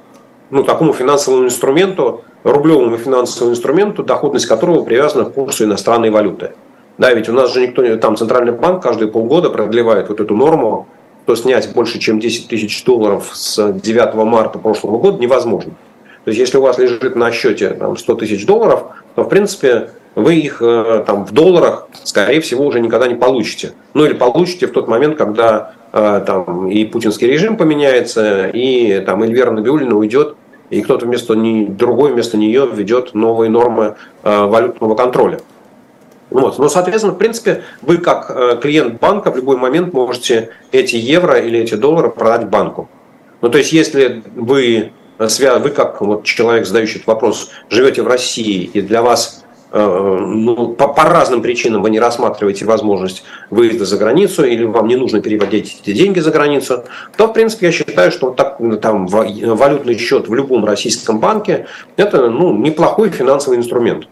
Speaker 3: ну, такому финансовому инструменту, рублевому финансовому инструменту, доходность которого привязана к курсу иностранной валюты. Да, ведь у нас же никто, там Центральный банк каждые полгода продлевает вот эту норму, что снять больше, чем 10 тысяч долларов с 9 марта прошлого года невозможно. То есть, если у вас лежит на счете там, 100 тысяч долларов, то, в принципе, вы их э, там, в долларах, скорее всего, уже никогда не получите. Ну или получите в тот момент, когда э, там, и путинский режим поменяется, и там, Эльвира Набиулина уйдет, и кто-то вместо не, другой вместо нее введет новые нормы э, валютного контроля. Вот. Но, соответственно, в принципе, вы как клиент банка в любой момент можете эти евро или эти доллары продать банку. Ну, то есть, если вы вы как вот человек, задающий этот вопрос, живете в России, и для вас ну, по, по разным причинам вы не рассматриваете возможность выезда за границу или вам не нужно переводить эти деньги за границу, то, в принципе, я считаю, что так, там, валютный счет в любом российском банке – это ну, неплохой финансовый инструмент.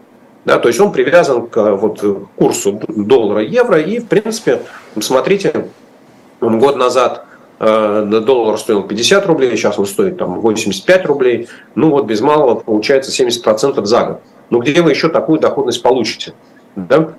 Speaker 3: Да, то есть он привязан к вот, курсу доллара-евро. И, в принципе, смотрите, год назад э, доллар стоил 50 рублей, сейчас он стоит там, 85 рублей. Ну вот без малого получается 70% за год. Ну где вы еще такую доходность получите? Да?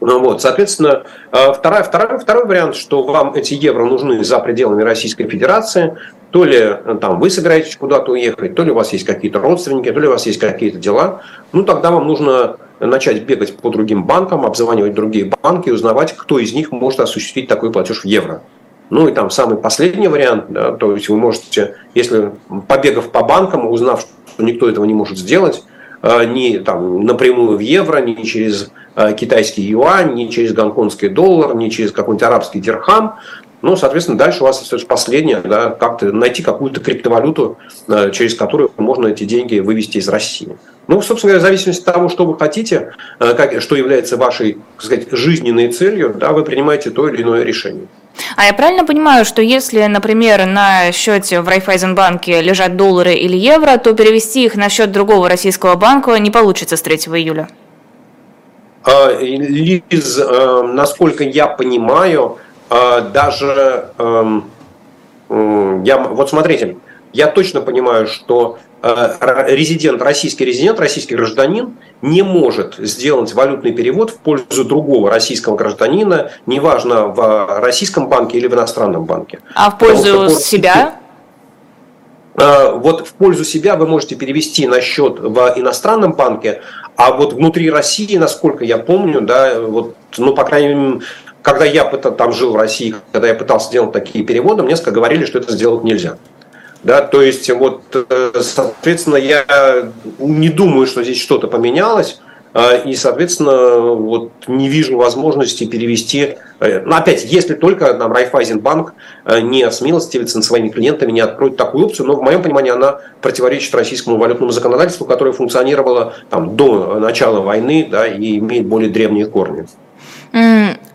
Speaker 3: Ну, вот, соответственно, э, второй, второй, второй вариант, что вам эти евро нужны за пределами Российской Федерации, то ли э, там, вы собираетесь куда-то уехать, то ли у вас есть какие-то родственники, то ли у вас есть какие-то дела, ну тогда вам нужно начать бегать по другим банкам, обзванивать другие банки и узнавать, кто из них может осуществить такой платеж в евро. Ну и там самый последний вариант, да, то есть вы можете, если побегав по банкам, узнав, что никто этого не может сделать, э, ни там, напрямую в евро, ни через китайский юань, ни через гонконгский доллар, ни через какой-нибудь арабский дирхам. Ну, соответственно, дальше у вас остается последнее, да, как-то найти какую-то криптовалюту, э, через которую можно эти деньги вывести из России. Ну, собственно говоря, в зависимости от того, что вы хотите, э, как, что является вашей, так сказать, жизненной целью, да, вы принимаете то или иное решение.
Speaker 2: А я правильно понимаю, что если, например, на счете в Райфайзенбанке лежат доллары или евро, то перевести их на счет другого российского банка не получится с 3 июля?
Speaker 3: А, Лиз, э, насколько я понимаю, э, даже эм, я, вот смотрите, я точно понимаю, что э, резидент, российский резидент, российский гражданин не может сделать валютный перевод в пользу другого российского гражданина, неважно в российском банке или в иностранном банке.
Speaker 2: А в пользу что, себя?
Speaker 3: Вот в пользу себя вы можете перевести на счет в иностранном банке, а вот внутри России, насколько я помню, да, вот, ну, по крайней мере, когда я там жил в России, когда я пытался делать такие переводы, мне говорили, что это сделать нельзя. Да, то есть, вот, э, соответственно, я не думаю, что здесь что-то поменялось. А, и, соответственно, вот не вижу возможности перевести. Э, ну, опять, если только нам Райфайзенбанк э, не смилостивится над своими клиентами, не откроет такую опцию, но в моем понимании она противоречит российскому валютному законодательству, которое функционировало там, до начала войны да, и имеет более древние корни.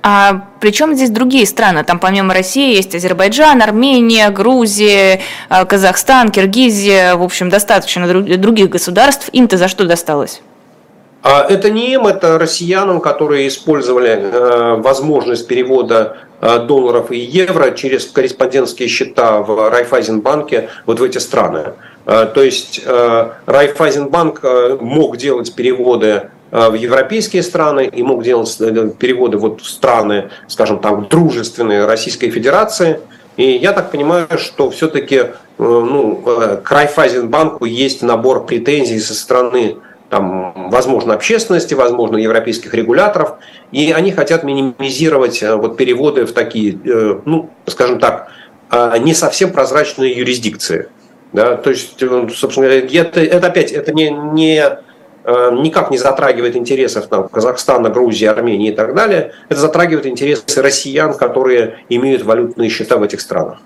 Speaker 2: А при чем здесь другие страны? Там помимо России есть Азербайджан, Армения, Грузия, э, Казахстан, Киргизия, в общем, достаточно других государств. Им-то за что досталось?
Speaker 3: А это не им, это россиянам, которые использовали э, возможность перевода э, долларов и евро через корреспондентские счета в Райфайзенбанке вот в эти страны. Э, то есть Райфайзенбанк мог делать переводы в европейские страны и мог делать переводы вот в страны, скажем так, дружественные Российской Федерации. И я так понимаю, что все-таки ну, к Райфайзенбанку есть набор претензий со стороны там, возможно, общественности, возможно, европейских регуляторов, и они хотят минимизировать э, вот, переводы в такие, э, ну, скажем так, э, не совсем прозрачные юрисдикции. Да? То есть, собственно говоря, это, это опять, это не, не, никак не затрагивает интересов там, Казахстана, Грузии, Армении и так далее. Это затрагивает интересы россиян, которые имеют валютные счета в этих странах.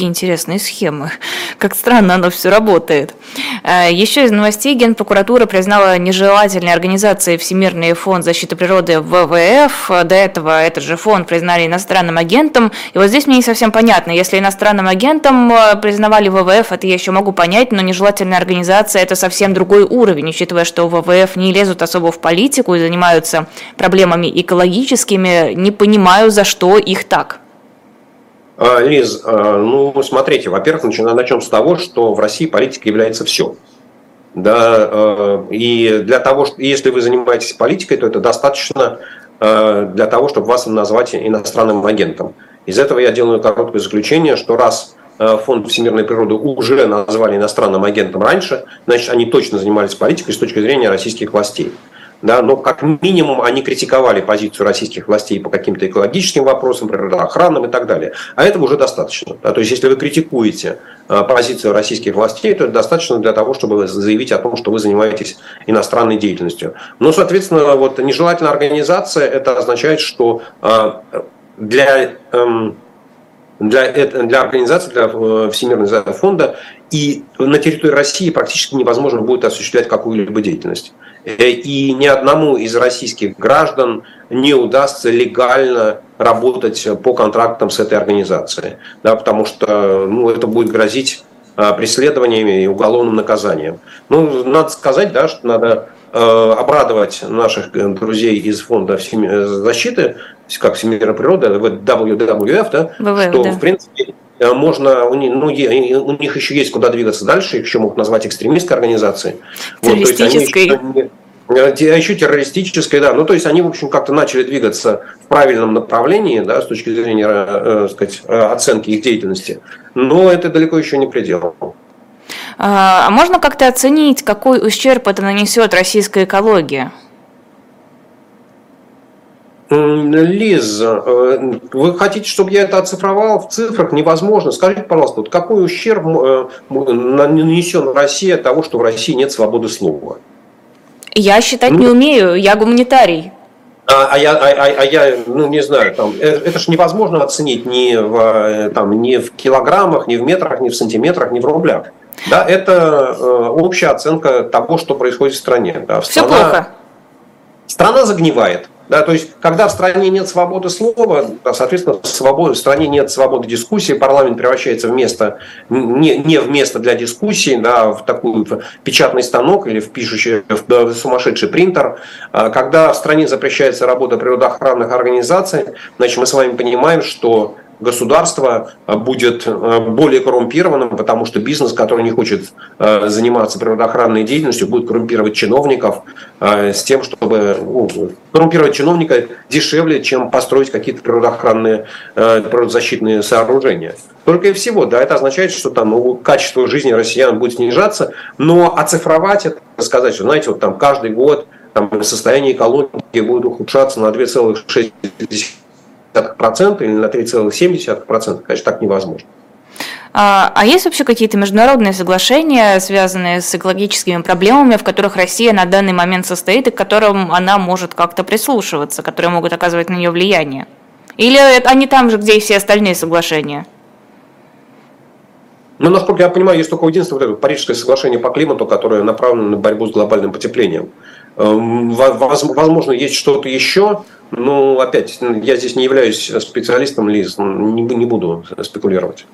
Speaker 2: Какие интересные схемы. Как странно оно все работает. Э, Еще из новостей Генпрокуратура признала нежелательной организацией Всемирный фонд защиты природы ВВФ. До этого этот же фонд признали иностранным агентом. И вот здесь мне не совсем понятно. Если иностранным агентом э, признавали ВВФ, это я еще могу понять, но нежелательная организация – это совсем другой уровень, учитывая, что ВВФ не лезут особо в политику и занимаются проблемами экологическими. Не понимаю, за что их так.
Speaker 3: А, Лиз, а, ну, смотрите, во-первых, начнем с того, что в России политика является все. Да, а, и для того, что если вы занимаетесь политикой, то это достаточно для того, чтобы вас назвать иностранным агентом. Из этого я делаю короткое заключение, что раз Фонд всемирной природы уже назвали иностранным агентом раньше, значит, они точно занимались политикой с точки зрения российских властей да, но как минимум они критиковали позицию российских властей по каким-то экологическим вопросам, природоохранным и так далее. А этого уже достаточно. Да, то есть, если вы критикуете а, позицию российских властей, то это достаточно для того, чтобы заявить о том, что вы занимаетесь иностранной деятельностью. Но, соответственно, вот нежелательная организация, это означает, что а, для эм, для, для организации, для э, Всемирного фонда и на территории России практически невозможно будет осуществлять какую-либо деятельность. и ни одному из российских граждан не удастся легально работать по контрактам с этой организацией, да, потому что ну, это будет грозить преследованиями и уголовным наказанием. Ну, надо сказать, да, что надо Э, обрадовать наших друзей из фонда защиты, как Всемирная природа, WWF, да,
Speaker 2: ВВФ,
Speaker 3: что,
Speaker 2: да.
Speaker 3: в принципе, э, можно, у них, ну, у них еще есть куда двигаться дальше, их еще могут назвать экстремистской организацией.
Speaker 2: Террористической. Вот,
Speaker 3: а еще террористической, да. Ну, то есть они, в общем, как-то начали двигаться в правильном направлении, да, с точки зрения, э, сказать, оценки их деятельности. Но это далеко еще не предел.
Speaker 2: А, а можно как-то оценить, какой ущерб это нанесет российской экологии?
Speaker 3: Лиз, э, вы хотите, чтобы я это оцифровал в цифрах? Невозможно. Скажите, пожалуйста, вот какой ущерб э, нанесен России от того, что в России нет свободы слова?
Speaker 2: Я считать ну, не умею, я гуманитарий.
Speaker 3: А, а, я, а, а, а я, ну не знаю, там, э, это же невозможно оценить ни в, там, ни в килограммах, ни в метрах, ни в сантиметрах, ни в рублях. Да, это э, общая оценка того, что происходит в стране. Да,
Speaker 2: Все страна, плохо.
Speaker 3: Страна загнивает. Да, то есть, когда в стране нет свободы слова, соответственно, свободы, в стране нет свободы дискуссии, парламент превращается в место, не, не в место для дискуссии, да, в такой в печатный станок или в пишущий, в сумасшедший принтер. А когда в стране запрещается работа природоохранных организаций, значит, мы с вами понимаем, что государство э, будет э, более коррумпированным, потому что бизнес, который не хочет э, заниматься природоохранной деятельностью, будет коррумпировать чиновников с тем, чтобы ну, коррумпировать чиновника дешевле, чем построить какие-то природоохранные, природозащитные сооружения. Только и всего, да, это означает, что там ну, качество жизни россиян будет снижаться, но оцифровать это, сказать, что, знаете, вот там каждый год там, состояние экологии будет ухудшаться на 2,6 процента или на 3,7%, конечно, так невозможно.
Speaker 2: А, а есть вообще какие-то международные соглашения, связанные с экологическими проблемами, в которых Россия на данный момент состоит и к которым она может как-то прислушиваться, которые могут оказывать на нее влияние? Или они там же, где и все остальные соглашения?
Speaker 3: Ну, насколько я понимаю, есть только единственное вот это Парижское соглашение по климату, которое направлено на борьбу с глобальным потеплением. Эм, возможно, есть что-то еще, но опять, я здесь не являюсь специалистом, Лиз, не буду спекулировать.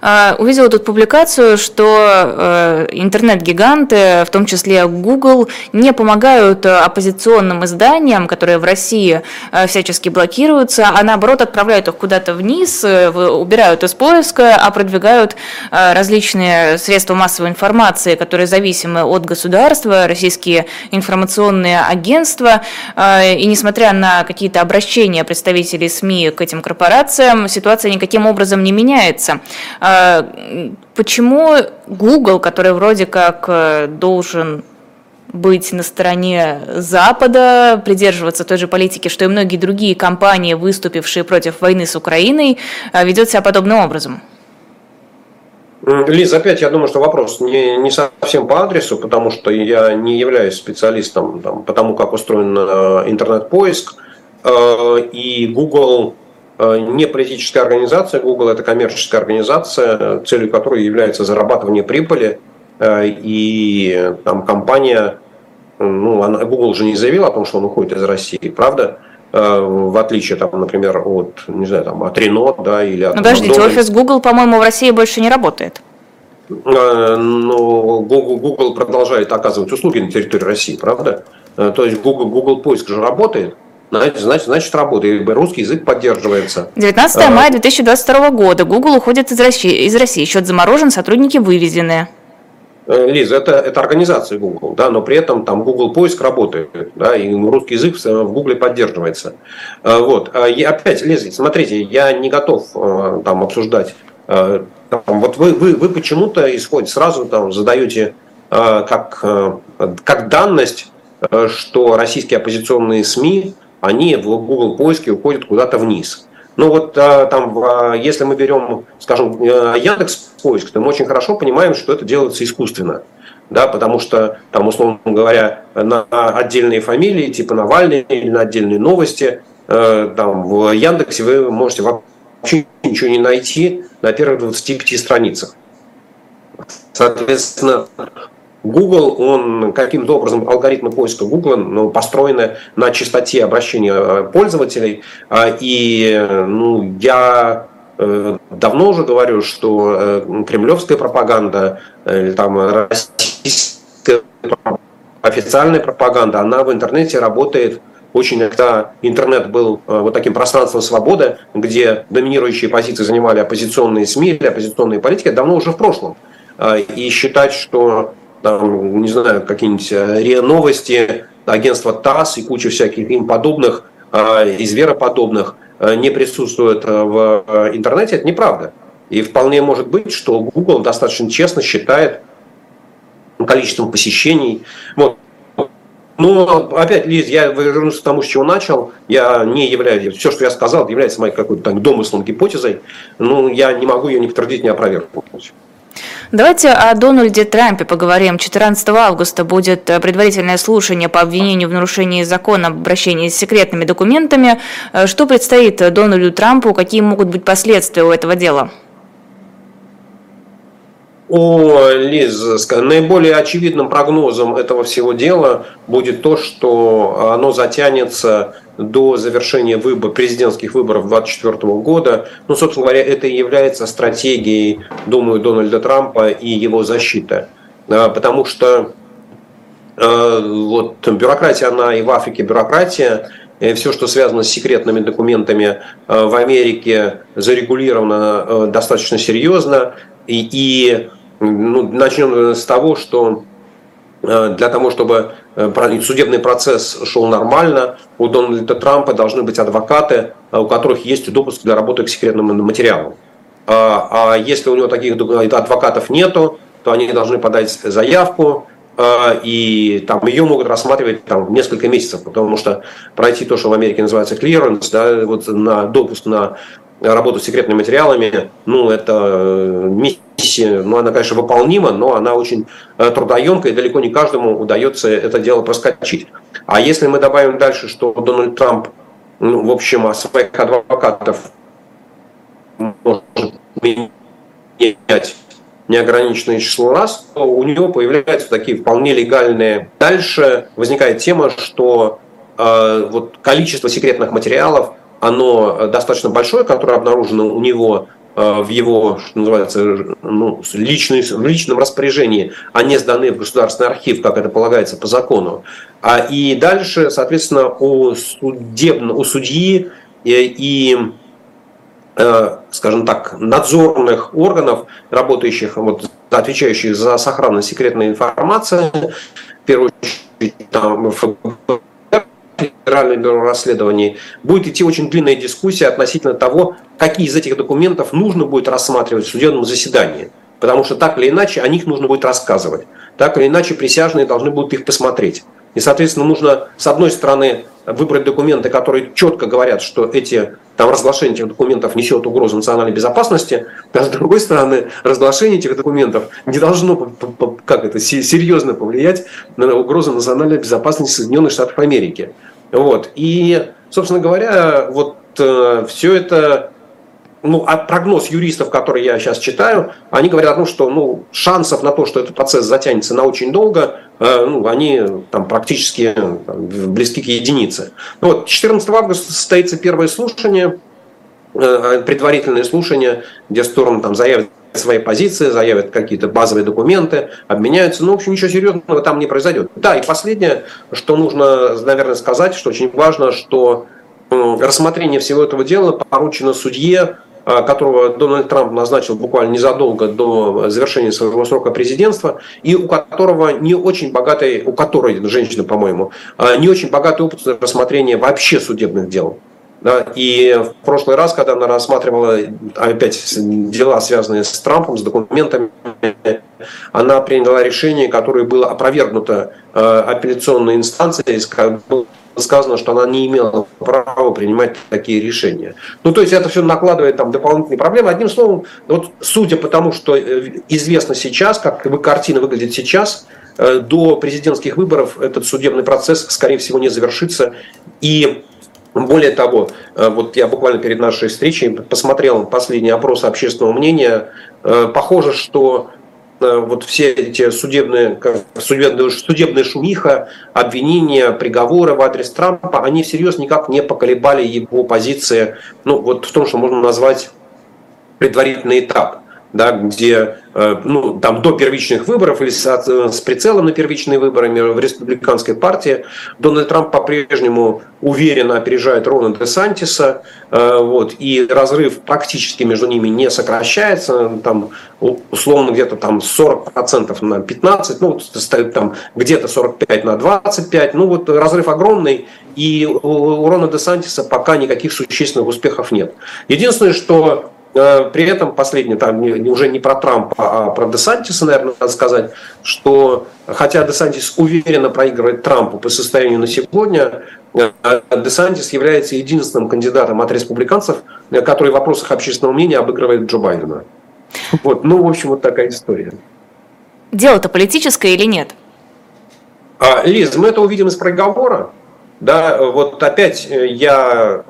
Speaker 2: А, увидела тут публикацию, что э, интернет-гиганты, в том числе Google, не помогают э, оппозиционным изданиям, которые в России э, всячески блокируются, а наоборот отправляют их куда-то вниз, убирают из поиска, а продвигают различные средства массовой информации, которые зависимы от государства, российские информационные агентства. И несмотря на какие-то обращения представителей СМИ к этим корпорациям, ситуация никаким образом не меняется. А, почему Google, который вроде как э, должен быть на стороне Запада, придерживаться той же политики, что и многие другие компании, выступившие против войны с Украиной, э, ведет себя подобным образом?
Speaker 3: Лиз, опять я думаю, что вопрос не, не совсем по адресу, потому что я не являюсь специалистом там, по тому, как устроен э, интернет-поиск. И Google Э, не политическая организация, Google это коммерческая организация, целью которой является зарабатывание прибыли. Э, и там компания, ну, она, Google же не заявил о том, что он уходит из России, правда? Э, в отличие, там, например, от, не знаю, там, от Renault, да, или от
Speaker 2: Ну, подождите, офис Google, по-моему, в России больше не работает.
Speaker 3: Но Google, Google продолжает оказывать услуги на территории России, правда? То есть Google, Google поиск же работает, Значит, значит, значит работает, русский язык поддерживается.
Speaker 2: 19 а, мая 2022 года. Google уходит из России. Из России. Счет заморожен, сотрудники вывезены.
Speaker 3: Э, Лиз, это, это организация Google, да, но при этом там Google поиск работает, да, и русский язык в Google поддерживается. Э, вот. И опять, Лиз, смотрите, я не готов э, там обсуждать. Там, вот вы, вы, вы почему-то исходите, сразу там задаете как, как данность, что российские оппозиционные СМИ они в Google поиске уходят куда-то вниз. Ну вот а, там, а, если мы берем, скажем, э, Яндекс поиск, то мы очень хорошо понимаем, что это делается искусственно. Да, потому что, там, условно говоря, на отдельные фамилии, типа Навальный или на отдельные новости, э, там, в Яндексе вы можете вообще ничего не найти на первых 25 страницах. Соответственно, Google, он каким-то образом, алгоритмы поиска Google ну, построены на частоте обращения э, пользователей. А, и ну, я э, давно уже говорю, что кремлевская пропаганда, или там российская официальная пропаганда, она в интернете работает очень, когда интернет был вот таким пространством свободы, где доминирующие позиции занимали оппозиционные СМИ или оппозиционные политики, давно уже в прошлом. А, и считать, что там, не знаю, какие-нибудь э, РИА Новости, агентство ТАСС и куча всяких им подобных, а, из вероподобных э, не присутствуют э, в интернете, это неправда. И вполне может быть, что Google достаточно честно считает количеством посещений. Вот. Но опять, Лиз, я вернусь к тому, с чего начал. Я не являюсь, все, что я сказал, является моей какой-то там домыслом, гипотезой. Ну, я не могу ее ни подтвердить, ни опровергнуть.
Speaker 2: Давайте о Дональде Трампе поговорим. 14 августа будет э, предварительное слушание по обвинению в нарушении закона об обращении с секретными документами. Э, что предстоит Дональду Трампу? Какие могут быть последствия у этого дела?
Speaker 3: О, Лиз, наиболее очевидным прогнозом этого всего дела будет то, что оно затянется до завершения выбор, президентских выборов 2024 года. Ну, собственно говоря, это и является стратегией, думаю, Дональда Трампа и его защиты. А, потому что а, вот бюрократия, она и в Африке бюрократия, и все, что связано с секретными документами а, в Америке, зарегулировано достаточно серьезно. И, и ну, начнем с того, что для того, чтобы Э, судебный процесс шел нормально, у Дональда Трампа должны быть адвокаты, э, у которых есть допуск для работы к секретным материалам. А, а если у него таких адвокатов нету, то они должны подать заявку, э, и там ее могут рассматривать там несколько месяцев, потому что пройти то, что в Америке называется clearance, да, вот на допуск на работу с секретными материалами, ну, это миссия, ну, она, конечно, выполнима, но она очень э, трудоемкая, и далеко не каждому удается это дело проскочить. А если мы добавим дальше, что Дональд Трамп, ну, в общем, своих адвокатов может менять неограниченное число раз, то у него появляются такие вполне легальные. Дальше возникает тема, что э, вот количество секретных материалов – оно достаточно большое, которое обнаружено у него э, в его, что называется, ну, личной, в личном распоряжении, а не сданы в государственный архив, как это полагается по закону. А, и дальше, соответственно, у, судебно, у судьи и, и э, скажем так, надзорных органов, работающих, вот, отвечающих за сохранность секретной информации, в первую очередь там, ФБР, Федеральное бюро расследований, будет идти очень длинная дискуссия относительно того, какие из этих документов нужно будет рассматривать в судебном заседании. Потому что так или иначе о них нужно будет рассказывать. Так или иначе присяжные должны будут их посмотреть. И, соответственно, нужно, с одной стороны, выбрать документы, которые четко говорят, что эти, там, разглашение этих документов несет угрозу национальной безопасности, а с другой стороны, разглашение этих документов не должно как это, серьезно повлиять на угрозу национальной безопасности Соединенных Штатов Америки. Вот. И, собственно говоря, вот э, все это ну, а прогноз юристов, который я сейчас читаю, они говорят о том, что ну, шансов на то, что этот процесс затянется на очень долго, э, ну, они там, практически там, близки к единице. Вот, 14 августа состоится первое слушание, э, предварительное слушание, где стороны там заявят свои позиции, заявят какие-то базовые документы, обменяются. Ну, в общем, ничего серьезного там не произойдет. Да, и последнее, что нужно, наверное, сказать, что очень важно, что рассмотрение всего этого дела поручено судье, а, которого Дональд Трамп назначил буквально незадолго до завершения своего срока президентства, и у которого не очень богатый, у которой, женщина, по-моему, а, не очень богатый опыт рассмотрения вообще судебных дел. Да, и в прошлый раз, когда она рассматривала опять дела, связанные с Трампом, с документами, она приняла решение, которое было опровергнуто э, апелляционной инстанцией, сказано, что она не имела права принимать такие решения. Ну, то есть это все накладывает там дополнительные проблемы. Одним словом, вот судя по тому, что э, известно сейчас, как картина выглядит сейчас, э, до президентских выборов этот судебный процесс, скорее всего, не завершится. И более того, э, вот я буквально перед нашей встречей посмотрел последний опрос общественного мнения. Похоже, что вот все эти судебные, судебные, судебные шумиха, обвинения, приговоры в адрес Трампа, они всерьез никак не поколебали его позиции ну, вот в том, что можно назвать предварительный этап да, где э, ну, там до первичных выборов или с, с прицелом на первичные выборы в республиканской партии Дональд Трамп по-прежнему уверенно опережает Рона де Сантиса, э, вот, и разрыв практически между ними не сокращается, там условно где-то там 40% на 15, ну, там где-то 45 на 25, ну вот разрыв огромный, и у Рона де Сантиса пока никаких существенных успехов нет. Единственное, что Э, при этом последнее, там уже не про Трампа, а про Десантиса, наверное, надо сказать, что хотя Десантис уверенно проигрывает Трампу по состоянию на сегодня, э, Десантис является единственным кандидатом от республиканцев, э, который в вопросах общественного мнения обыгрывает Джо Байдена. Вот, ну, в общем, вот такая история.
Speaker 2: Дело-то политическое или нет?
Speaker 3: А, Лиз, мы это увидим из проговора. Да, вот опять я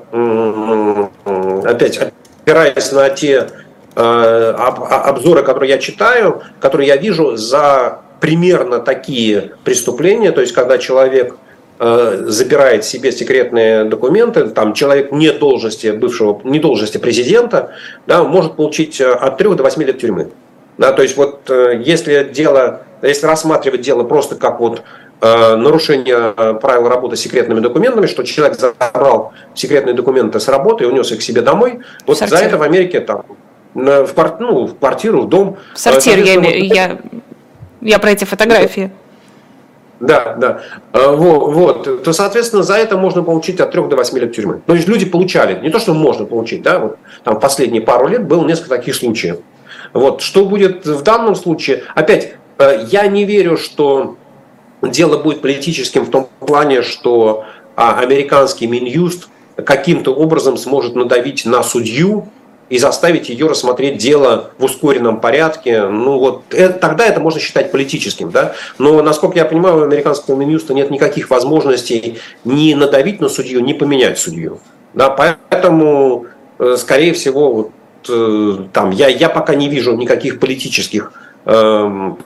Speaker 3: опять опираясь на те э, обзоры, которые я читаю, которые я вижу за примерно такие преступления, то есть когда человек э, забирает себе секретные документы, там человек не должности бывшего, не должности президента, да, может получить э, от 3 до 8 лет тюрьмы. Да, то есть вот если дело, если рассматривать дело просто как вот Э, нарушение э, правил работы с секретными документами, что человек забрал секретные документы с работы и унес их к себе домой. Вот за это в Америке там в, ну, в квартиру, в дом.
Speaker 2: В сортир, я, вот, я, я про эти фотографии.
Speaker 3: Да, да. Э, вот, вот, то, соответственно, за это можно получить от 3 до 8 лет тюрьмы. То есть люди получали, не то, что можно получить, да, вот там последние пару лет было несколько таких случаев. Вот, что будет в данном случае? Опять, я не верю, что дело будет политическим в том плане, что а, американский Минюст каким-то образом сможет надавить на судью и заставить ее рассмотреть дело в ускоренном порядке. Ну вот это, тогда это можно считать политическим, да. Но насколько я понимаю, у американского Минюста нет никаких возможностей ни надавить на судью, ни поменять судью. Да, поэтому, э, скорее всего, вот, э, там я я пока не вижу никаких политических эм,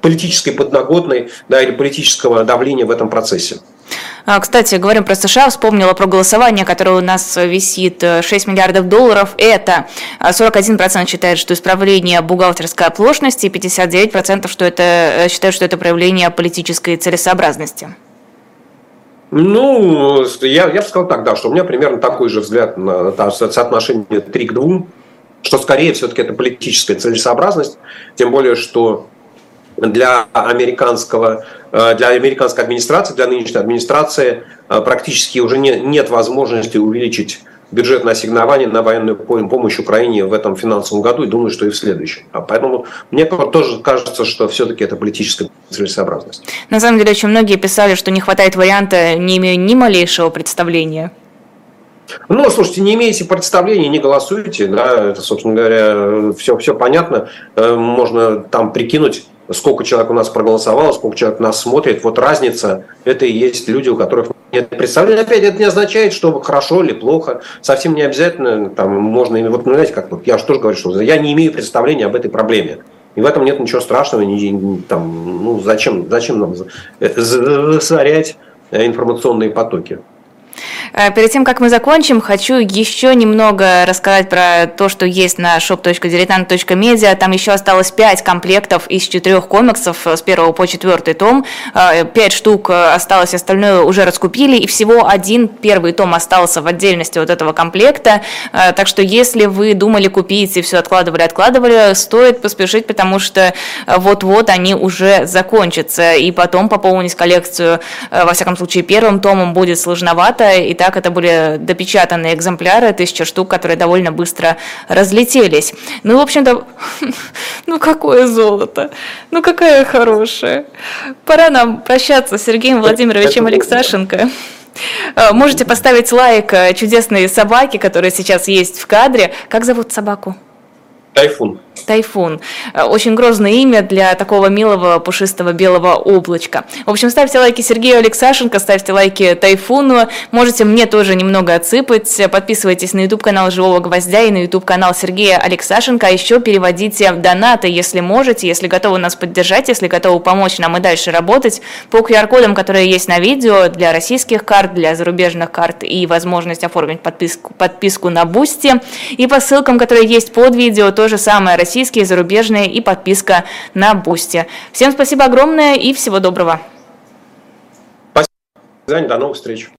Speaker 3: политической подноготной да, или политического давления в этом процессе.
Speaker 2: А, кстати, говорим про США, вспомнила про голосование, которое у нас висит 6 миллиардов долларов. Это 41% считает, что исправление бухгалтерской оплошности, и 59% что это, э, считают, что это проявление политической целесообразности.
Speaker 3: Ну, я, я бы сказал так, да, что у меня примерно такой же взгляд на, на соотношение 3 к 2, что скорее все-таки это политическая целесообразность, тем более, что для американского, э, для американской администрации, для нынешней администрации э, практически уже не, нет возможности увеличить бюджетное ассигнование на военную помощь Украине в этом финансовом году и думаю, что и в следующем. А поэтому мне тоже кажется, что все-таки это политическая целесообразность.
Speaker 2: На самом деле, очень многие писали, что не хватает варианта, не имея ни малейшего представления.
Speaker 3: Ну, слушайте, не имеете представления, не голосуете, да, это, собственно говоря, все, все понятно. Э, можно там прикинуть сколько человек у нас проголосовало, сколько человек нас смотрит. Вот разница, это и есть люди, у которых нет представления. Опять, это не означает, что хорошо или плохо. Совсем не обязательно, там, можно, вот, ну, знаете, как вот, я же тоже говорю, что я не имею представления об этой проблеме. И в этом нет ничего страшного, не, там, ну, зачем, зачем нам засорять информационные потоки.
Speaker 2: Э, перед тем, как мы закончим, хочу еще немного рассказать про то, что есть на shop.diletant.media. Там еще осталось 5 комплектов из 4 комиксов с 1 по 4 том. 5 э, штук осталось, остальное уже раскупили. И всего один первый том остался в отдельности от этого комплекта. Э, так что если вы думали купить и все откладывали, откладывали, стоит поспешить, потому что вот-вот они уже закончатся. И потом пополнить коллекцию, во всяком случае, первым томом будет сложновато. И так это были допечатанные экземпляры, тысяча штук, которые довольно быстро разлетелись. Ну, в общем-то, ну какое золото, ну какая хорошая. Пора нам прощаться с Сергеем Владимировичем Алексашенко. Э, можете поставить лайк э, чудесной собаке, которая сейчас есть в кадре. Как зовут собаку?
Speaker 3: Тайфун.
Speaker 2: Тайфун. Э, очень грозное имя для такого милого пушистого белого облачка. В общем, ставьте лайки Сергею Алексашенко, ставьте лайки Тайфуну. Можете мне тоже немного отсыпать. Подписывайтесь на YouTube-канал Живого Гвоздя и на YouTube-канал Сергея Алексашенко. А еще переводите донаты, если можете, если готовы нас поддержать, если готовы помочь нам и дальше работать. По QR-кодам, которые есть на видео, для российских карт, для зарубежных карт и возможность оформить подписку, подписку на Бусти. И по ссылкам, которые есть под видео, то же самое российские, зарубежные и подписка на Бусти. Всем спасибо огромное и всего доброго.
Speaker 3: Спасибо. До новых встреч.